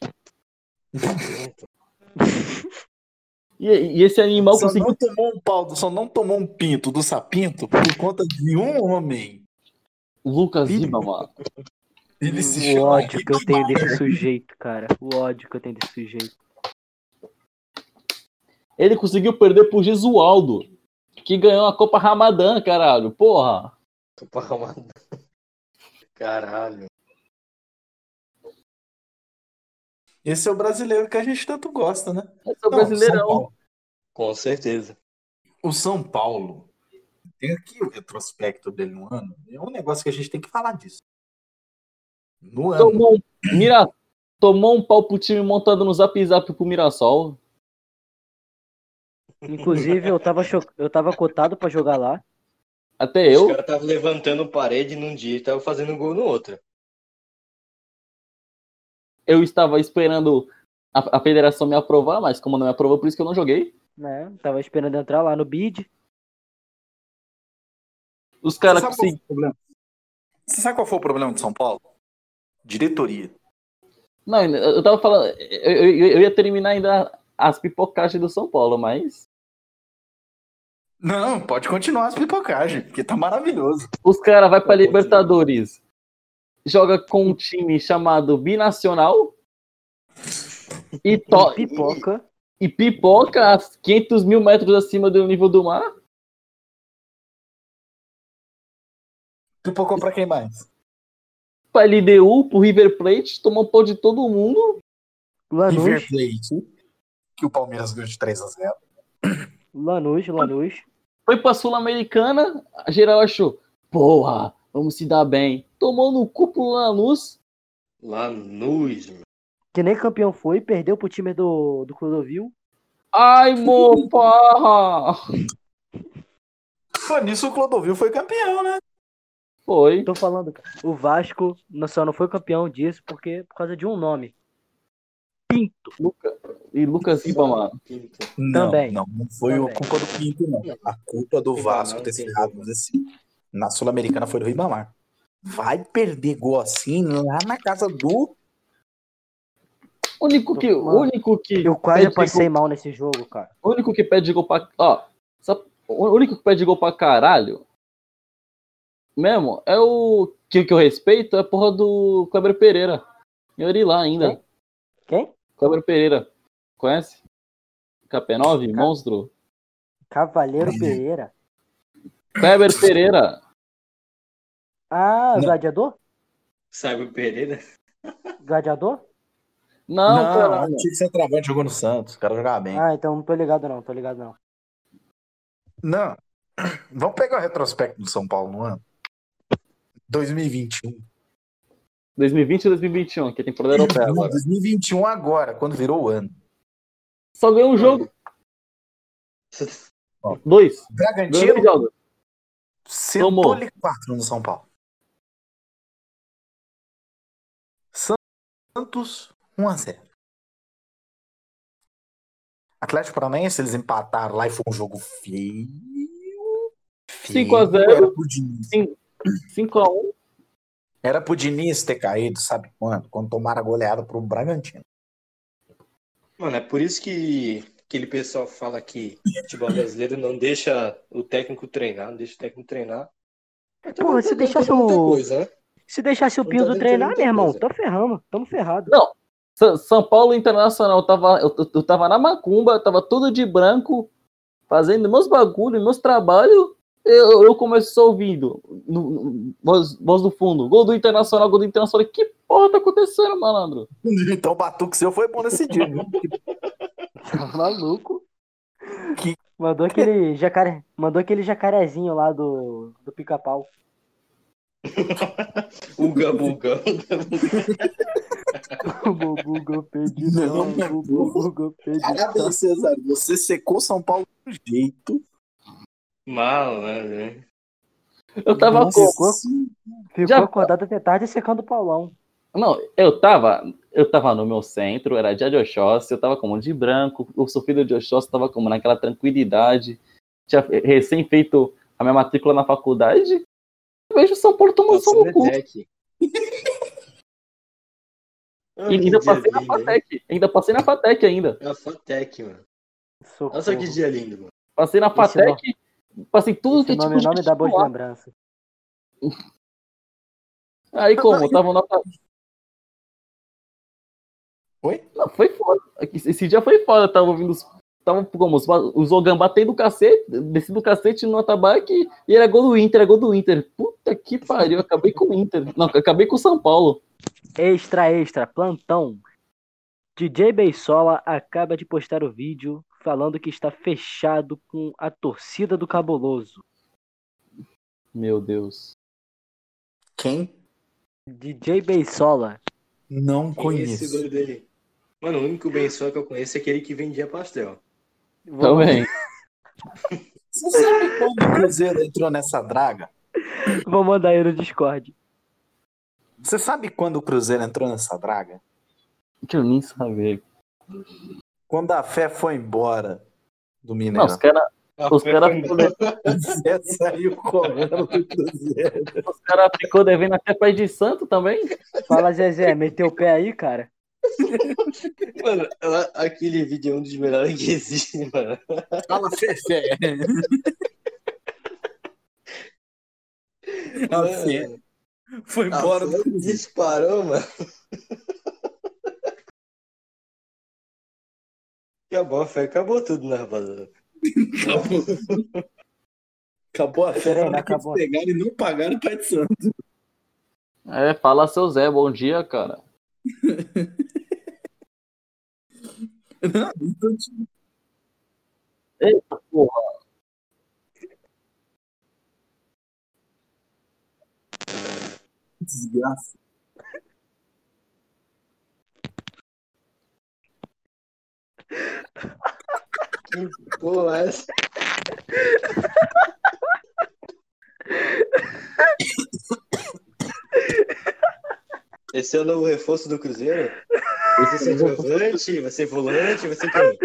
<laughs> E, e esse animal Só conseguiu. não tomou um pau, só não tomou um pinto do sapinto por conta de um homem. Lucas. Lima, <laughs> mano. Ele se O chama ódio que eu tenho desse sujeito, cara. O ódio que eu tenho desse sujeito. Ele conseguiu perder pro Gesualdo, que ganhou a Copa Ramadã, caralho. Porra. Pra arrumar. <laughs> Caralho. Esse é o brasileiro que a gente tanto gosta, né? Esse é o Não, brasileirão. São Paulo. Com certeza. O São Paulo tem aqui o retrospecto dele no ano. É um negócio que a gente tem que falar disso. No ano. Tomou, um- Mira, tomou um pau pro time montado no zap zap pro Mirassol. Inclusive, eu tava, cho... eu tava cotado pra jogar lá. Até Os eu. caras estavam levantando parede num dia e estavam fazendo gol no outro. Eu estava esperando a, a federação me aprovar, mas como não me aprovou, por isso que eu não joguei. Né? Tava esperando entrar lá no bid. Os caras conseguiram. Você sabe qual foi o problema de São Paulo? Diretoria. Não, eu tava falando. Eu, eu- eu ia terminar ainda as pipocagens do São Paulo, mas. Não, pode continuar as pipocagens, porque tá maravilhoso. Os caras vão pra Libertadores. Joga com um time chamado Binacional. E, to... Pipoca. e pipoca a 500 mil metros acima do nível do mar. Pipocou pra quem mais? pra LDU, pro River Plate, tomou pau de todo mundo. Lanús, River Plate, que o Palmeiras ganhou de 3 a 0 Lanús, Lanús. Foi pra Sul-Americana, a geral achou, porra, vamos se dar bem. Tomou no cu pro Lanús. Lanús, meu. Que nem campeão foi, perdeu pro time do, do Clodovil. Ai, mo, porra! Pô, nisso o Clodovil foi campeão, né? Foi. Tô falando, cara. O Vasco não- só não foi campeão disso porque por causa de um nome. Pinto. Luca- E Lucas. Pinto. Não, Também. não, não foi Também. a culpa do Pinto, não. A culpa do Vasco ter ferrado como. assim, na Sul-Americana foi do Ribamar. Vai perder gol assim lá na casa do. Único que, o único que Eu quase passei gol- mal nesse jogo, cara. o único que pede gol pra, ó, só- o único que pede gol pra caralho mesmo é o que, que eu respeito é a porra do Kleber Pereira. Eu iria lá ainda. Quem? Kleber Pereira. Conhece? KP9, monstro. Cavaleiro Pereira. Kleber Pereira. Ah, Não. gladiador? Sabe o Pereira? Gladiador? Não, cara. tinha que ser travante, jogou no Santos. O cara jogava bem. Ah, então não tô ligado não, tô ligado não. Não. <clears throat> Vamos pegar o retrospecto do São Paulo no ano. 2021. 2020 e 2021, que é temporada europeia Não, agora. 2021 agora, quando virou o ano. Só ganhou um jogo. Ó. <laughs> Dois. Bragantino. Sentou-lhe 4 no São Paulo. Santos 1 a 0. Atlético Paranaense, eles empataram lá e foi um jogo feio. 5 a 0. Era pro Diniz, 5x1. era pro Diniz ter caído, sabe quando? Quando tomaram a goleada pro Bragantino. Mano, é por isso que aquele pessoal fala que futebol brasileiro não deixa o técnico treinar, não deixa o técnico treinar. Porra, se deixasse o- coisa, né? Se deixasse o Não Pinto tá dando treinar, meu irmão, coisa. tô ferramos, tamo ferrado. Sa- São Paulo Internacional, eu tava, eu, eu- tava na macumba, tava todo de branco, fazendo meus bagulhos, meus trabalhos. Eu, eu comecei só ouvindo, no, no- voz, voz do fundo, gol do Internacional, gol do Internacional. Que porra tá acontecendo, malandro? <laughs> Então o batuque seu foi bom nesse dia, viu? <laughs> Tá maluco? Que- Mandou aquele jacaré, mandou aquele jacarezinho lá do, do pica-pau. <laughs> Uga, buga. Buga, pedidão, Não, buga, pedidão. Parabéns, Cesar. Você secou São Paulo do jeito. Mal, né? Eu tava Nossa, como? Ficou Já- acordado até tarde secando o Paulão. Não, eu tava, eu tava no meu centro, era dia de Oxóssi, eu tava como de branco, o sofrido de Oxóssi tava como naquela tranquilidade, tinha recém feito a minha matrícula na faculdade, eu vejo o São Paulo tomando só no cu. <laughs> Ainda que passei na? Fatec, ainda passei na Fatec ainda. É a Fatec, mano. Socorro. Nossa, que dia lindo, mano. Passei na Fatec, passei tudo que Esse é nome, tipo nome de da boa lembrança. Aí como, eu tava na... Oi? Não, foi foda. Esse dia foi foda, eu tava ouvindo os... Tava como, os, os Ogan batendo do cacete, desci do cacete no atabaque e era gol do Inter, era gol do Inter. Puta que pariu, acabei com o Inter. Não, acabei com o São Paulo. Extra, extra, plantão. DJ Beisola acaba de postar o vídeo falando que está fechado com a torcida do Cabuloso. Meu Deus. Quem? DJ Beisola. Não é esse conheço. doido aí? Mano, o único só que eu conheço é aquele que vendia pastel. Também. Você sabe quando o Cruzeiro entrou nessa draga? Vou mandar aí no Discord. Você sabe quando o Cruzeiro entrou nessa draga? Que eu nem saber. Quando a fé foi embora do Não, Mineirão. os caras os cara Foi ficou, embora. A <laughs> fé saiu correndo do Cruzeiro. os cara ficou devendo até pai de santo também. Fala, Zezé, meteu o pé aí, cara? Mano, ela- aquele vídeo é um dos melhores que existe, mano. Fala, fé, fé. A fé foi a embora do disparou, mano. Acabou a fé, acabou tudo, né, rapaziada? Acabou a fé. Eles acabou. pegaram e não pagaram o pai de santo. É, fala seu Zé, bom dia, cara. Não, então, tipo, Eita porra. desgraça. Pô, essa. <laughs> Esse é o novo reforço do Cruzeiro? Vai ser centroavante, vai ser volante, vai ser quem?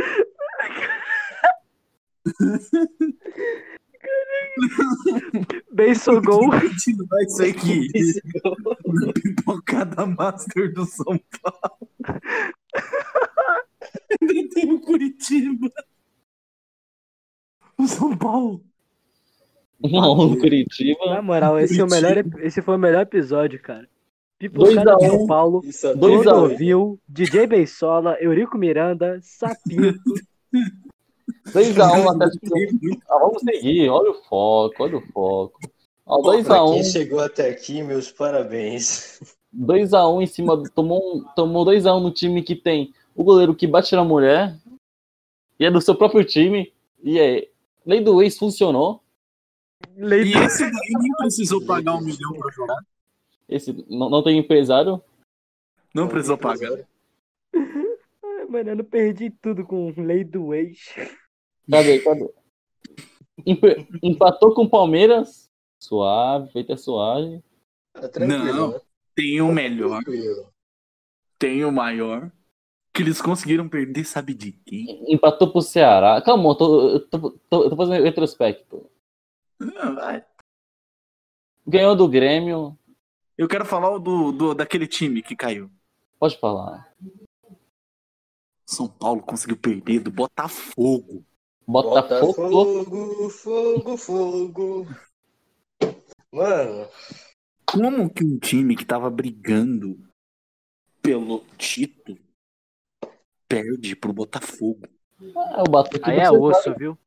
Benção Gol. Continuar isso aqui. Pipocada Master do São Paulo. <laughs> Ainda tem o Curitiba. O São Paulo. Não, no Curitiba. Na moral, esse, é o melhor, esse foi o melhor episódio, cara. Dois Pipocada a de um. São Paulo, é Dois a um. Clodovil, DJ Beisola, Eurico Miranda, Sapinto. <laughs> 2x1 até ah, Vamos seguir, olha o foco, olha o foco. Ó, Pra 2x1, quem chegou até aqui, meus parabéns. 2x1 em cima do. Tomou, um- tomou 2x1 no time que tem o goleiro que bate na mulher. E é do seu próprio time. E é. Lei do ex funcionou. Lei E esse daí nem precisou pagar um milhão pra jogar. Esse não, não tem empresário. Não precisou pagar. Ai, <laughs> Mano, eu não perdi tudo com lei do ex. Cadê? Cadê? Empe- Empatou com o Palmeiras. Suave, feita suave. Tá Não. né? Tem o melhor, Tranquilo. tem o maior. Que eles conseguiram perder, sabe de quem? Empatou pro Ceará. Calma, eu tô, eu tô, tô- eu tô fazendo retrospecto. Ah, vai. Ganhou do Grêmio. Eu quero falar o do, do, daquele time que caiu. Pode falar. São Paulo conseguiu perder do Botafogo. Botafogo. Botafogo, fogo, fogo. Mano, Como que um time que tava brigando pelo título perde pro Botafogo? É o Batuque Aí do é Ceará. osso, viu?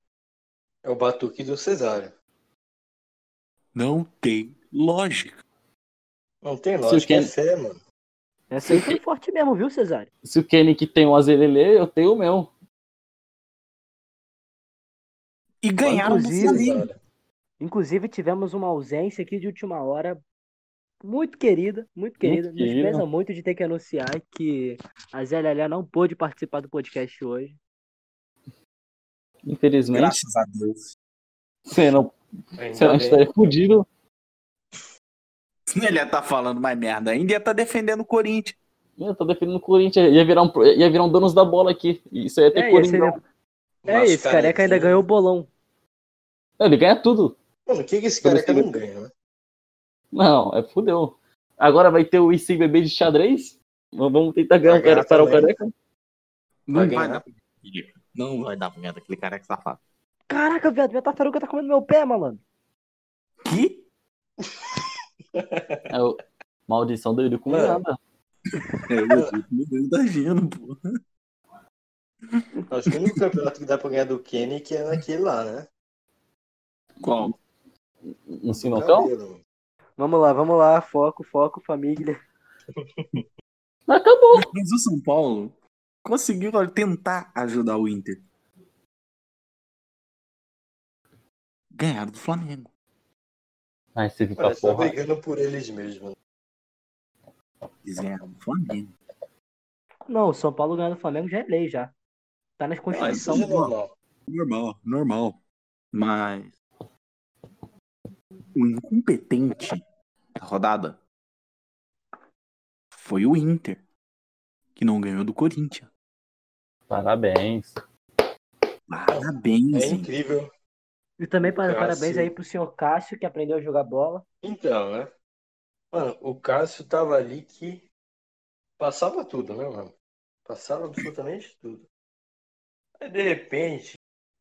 é o batuque do Cesário. Não tem lógica. Não tem Se lógica, o é Ken- fé, mano. Essa aí foi forte mesmo, viu, Cesário? Se o Kenny que tem um azelelê, eu tenho o meu. E ganharam Inclusive-. Inclusive, tivemos uma ausência aqui de última hora muito querida, muito querida. Nos querida. pesa muito de ter que anunciar que a Zé Lelé não pôde participar do podcast hoje. Infelizmente, Graças a Deus. você não, Ainda você não estaria fudido. <laughs> Ele ia tá falando mais merda ainda, ia tá defendendo o Corinthians. Eu tô defendendo o Corinthians. Ia virar um, ia virar um donos da bola aqui. Isso aí ia ter É, ia Coringão. ser- É, esse careca ainda ganhou o bolão. Ele ganha tudo. Mano, o que, que esse careca não ganha, né? Não, é fudeu. Agora vai ter o IC bebê de xadrez? Vamos tentar ganhar o cara para o careca? Não Vai vai, dar. Não vai dar pra ganhar daquele careca safado. Caraca, viado, minha tartaruga tá comendo meu pé, malandro. Que? É o maldição do Eurico Mano. Miranda. É, meu Deus da Gino, pô. Acho que o único campeonato que dá pra ganhar do Kenny que é naquele lá, né? Qual? Um sinocão? Vamos lá, vamos lá. Foco, foco, família. Acabou. Mas o São Paulo conseguiu tentar ajudar o Inter. Ganharam do Flamengo. Ai, você fica Parece porra. brigando por eles mesmos. Eles ganharam do Flamengo. Não, o São Paulo ganhando o Flamengo já é lei, já. Tá na Ah, isso Constituição. já é normal. Normal, normal. Mas o incompetente da rodada foi o Inter, que não ganhou do Corinthians. Parabéns. Parabéns, É hein? incrível. E também para- Cássio. parabéns aí pro senhor Cássio, que aprendeu a jogar bola. Então, né? Mano, o Cássio tava ali que passava tudo, né, mano? Passava absolutamente tudo. Aí, de repente,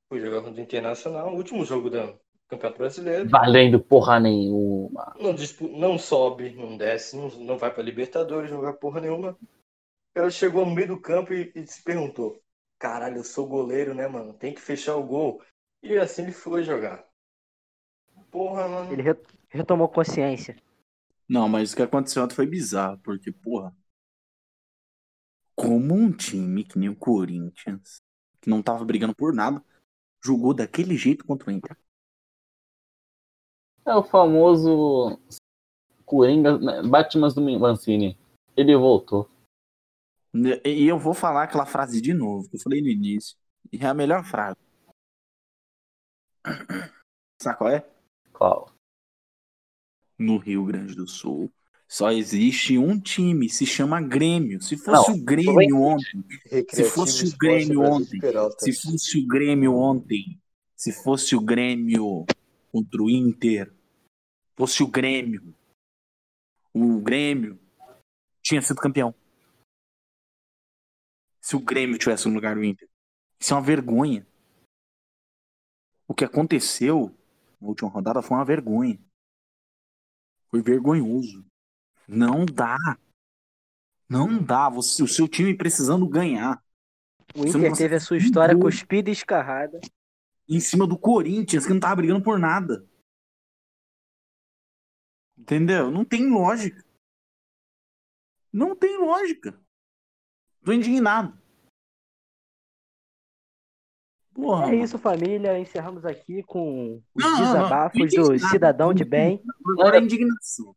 foi jogar contra o Internacional, o último jogo do Campeonato Brasileiro. Valendo porra nenhuma. Não, dispu- não sobe, não desce, não, não vai pra Libertadores, não vai porra nenhuma. Cara chegou no meio do campo e, e se perguntou: caralho, eu sou goleiro, né, mano? Tem que fechar o gol. E assim ele foi jogar. Porra, mano. Ele re- retomou consciência. Não, mas o que aconteceu ontem foi bizarro, porque, porra. Como um time que nem o Corinthians, que não tava brigando por nada, jogou daquele jeito contra o Inter. É o famoso Coringa, né, Batman do Mancini. Ele voltou. E eu vou falar aquela frase de novo, que eu falei no início. E é a melhor frase. Sabe qual é? Qual? No Rio Grande do Sul. Só existe um time, se chama Grêmio. Se fosse Não, o Grêmio ontem, Recreativo fosse o Grêmio ontem, se fosse o Grêmio ontem, se fosse o Grêmio contra o Inter, fosse o Grêmio, o Grêmio tinha sido campeão. Se o Grêmio tivesse no lugar do Inter. Isso é uma vergonha. O que aconteceu na última rodada foi uma vergonha. Foi vergonhoso. Não dá. Não dá. Você, o seu time precisando ganhar. O não Inter teve a sua história gol. cuspida e escarrada. Em cima do Corinthians, que não tava brigando por nada. Entendeu? Não tem lógica. Não tem lógica. Tô indignado. Porra, É isso, família. Encerramos aqui com os Não, não, não. desabafos do cidadão de bem. Agora é indignação.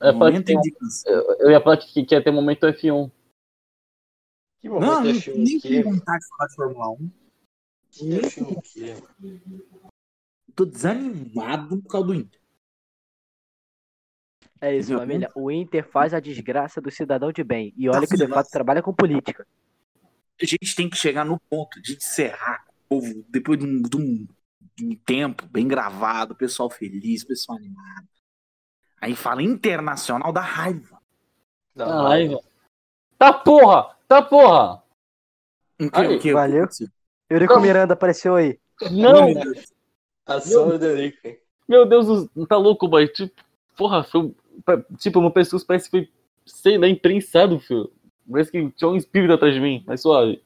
É, Momento indignação. eu, eu ia falar que, que ia ter momento F1. Que Não, momento não, F1 nem que, vontade de falar de Fórmula 1. que F1 que... Tô desanimado por causa do Inter. É isso, família. O Inter faz a desgraça do cidadão de bem. E olha que de fato trabalha com política. A gente tem que chegar no ponto de encerrar o povo depois de um, de um- de um tempo bem gravado, pessoal feliz, pessoal animado. Aí fala internacional da raiva. Não, Ah, raiva. Tá porra! Tá porra! O que, Aí, o que- valeu. Eurico Não. Miranda apareceu aí. Não! A sombra do Eurico? Meu Deus, os- tá louco, boy. Tipo, porra, foi, tipo, meu pescoço parece que foi, sei lá, imprensado, filho. Parece que tinha um espírito atrás de mim, mas suave.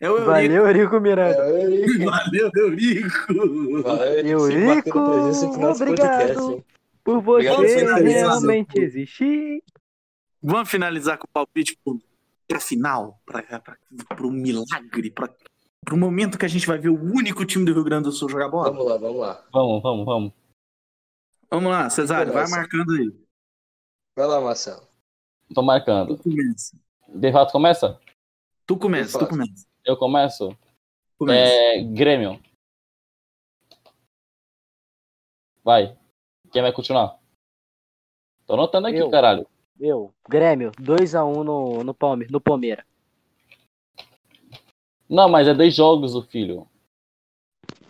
É o Eurico. Valeu, Eurico É Miranda. o Eurico. Valeu, Eurico. Valeu, Eurico, obrigado. podcast? Por Obrigado você por finalizar, realmente existir. Vamos finalizar com o palpite pro, pra final, pra, pra, pro milagre, pra, pro momento que a gente vai ver o único time do Rio Grande do Sul jogar bola. Vamos lá, vamos lá. Vamos, vamos, vamos. Vamos lá, Cesário, vai marcando aí. Vai lá, Marcelo. Tô marcando. Tu começa. De fato, começa? Tu começa, tu começa. Eu começo? Começa. É. Grêmio. Vai. Quem vai continuar? Tô anotando aqui, Eu. caralho. Eu, Grêmio, 2x1 no, no, Palme, no Palmeira. Não, mas é dois jogos, o filho.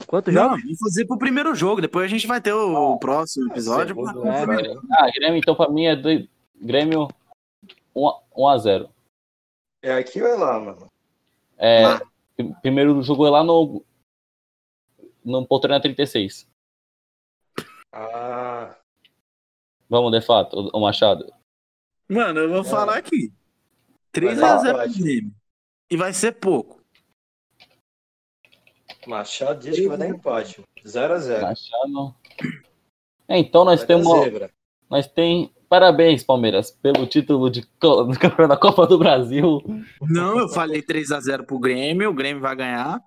Quantos Não, jogos? vamos fazer pro primeiro jogo, depois a gente vai ter o, o próximo episódio. Segundo, É, vai. Ah, Grêmio, então pra mim é dois... Grêmio 1x0. É aqui ou é lá, mano? É, Lá. pr- primeiro jogo é lá no. No Poltrona 36. Ah, Vamos, de fato, o Machado. Mano, eu vou falar aqui. Vai lá, 3x0 Machado. pro Grêmio. E vai ser pouco. Machado diz que vai dar empate. 0x0. Machado. É, Então nós Vai temos. zebra. Nós tem. Parabéns, Palmeiras, pelo título de <laughs> campeão da Copa do Brasil. Não, eu falei 3x0 pro Grêmio, o Grêmio vai ganhar.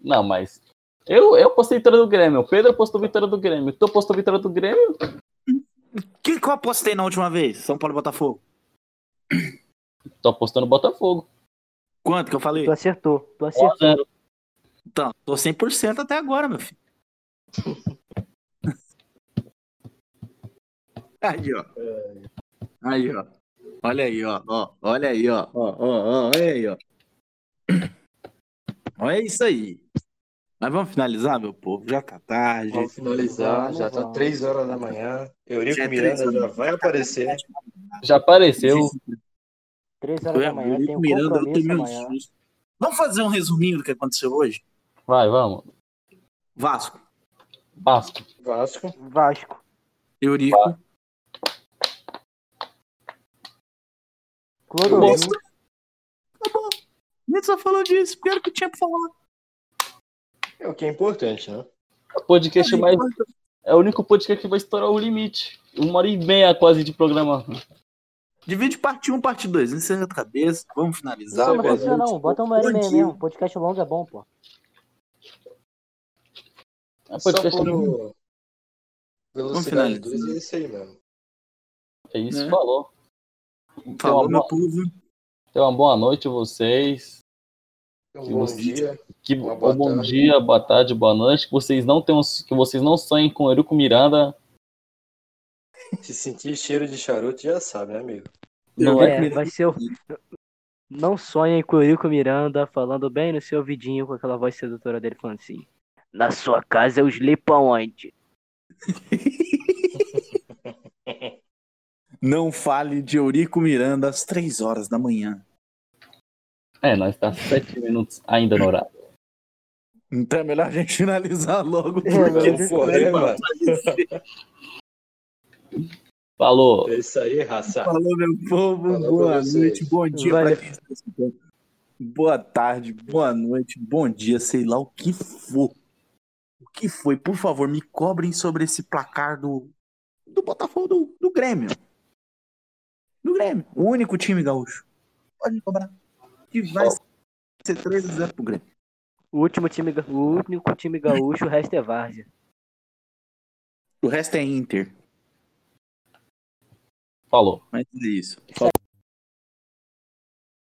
Não, mas. Eu, eu postei vitória do Grêmio. O Pedro postou vitória do Grêmio. Tu postou vitória do Grêmio? Quem que eu apostei na última vez? São Paulo e Botafogo. Tô apostando Botafogo. Quanto que eu falei? Tu acertou, tu acertou. 1x0. Então, tô 100% até agora, meu filho. Aí, ó. Aí, ó. Olha aí, ó. ó. Olha aí, ó. Ó, ó, ó. Olha aí, ó. Olha isso aí. Mas vamos finalizar, meu povo? Já tá tarde. Vamos finalizar. Vamos, Já tá. 3 horas da manhã. Eurico Já é Miranda três já vai aparecer. Já apareceu. 3 horas da manhã, tem um Miranda, eu tomei um susto. Vamos fazer um resuminho do que aconteceu hoje? Vai, vamos. Vasco, Vasco. Vasco. Vasco. Eurico. Clodovil. Acabou. A gente só falou disso, porque era o que tinha pra falar. É o que é importante, né? O podcast mais. É o único podcast que vai estourar o limite. Uma hora e meia quase de programa. Divide parte 1, parte 2. Encerra a cabeça. Vamos finalizar. Não, não precisa não. Bota uma hora e meia mesmo. Podcast longo é bom, pô. É podcast longo. o- velocidade finalizar. 2 é isso aí mesmo. É isso, né? falou. Tenha Falou, uma, meu boa, povo. tenha uma boa noite vocês. Um Que bom você- dia. Que Uma um boa bom tarde. dia, boa tarde, boa noite. Que vocês não tenham, que vocês não sonhem com Eruco Miranda. Se sentir cheiro de charuto, já sabe, né, amigo? Não é, É, vai ser o. Não sonhem com o Eurico Miranda falando bem no seu ouvidinho com aquela voz sedutora dele falando assim. Na sua casa eu sleep aonde? <laughs> Não fale de Eurico Miranda às 3 horas da manhã. é, nós tá sete minutos ainda no horário. Então é melhor a gente finalizar logo. É, Porque é, mano. Falou. É isso aí, raça. Falou, meu povo. Falou boa noite, bom dia Valeu. pra quem está escutando. Boa tarde, boa noite, bom dia, sei lá o que for. O que foi? Por favor, me cobrem sobre esse placar do, do Botafogo, do, do Grêmio. Do Grêmio. O único time gaúcho. Pode cobrar. Que vai ser 3 a 0 pro Grêmio. O último time, o único time gaúcho, o resto é Várzea. O resto é Inter. Falou. Mas é isso.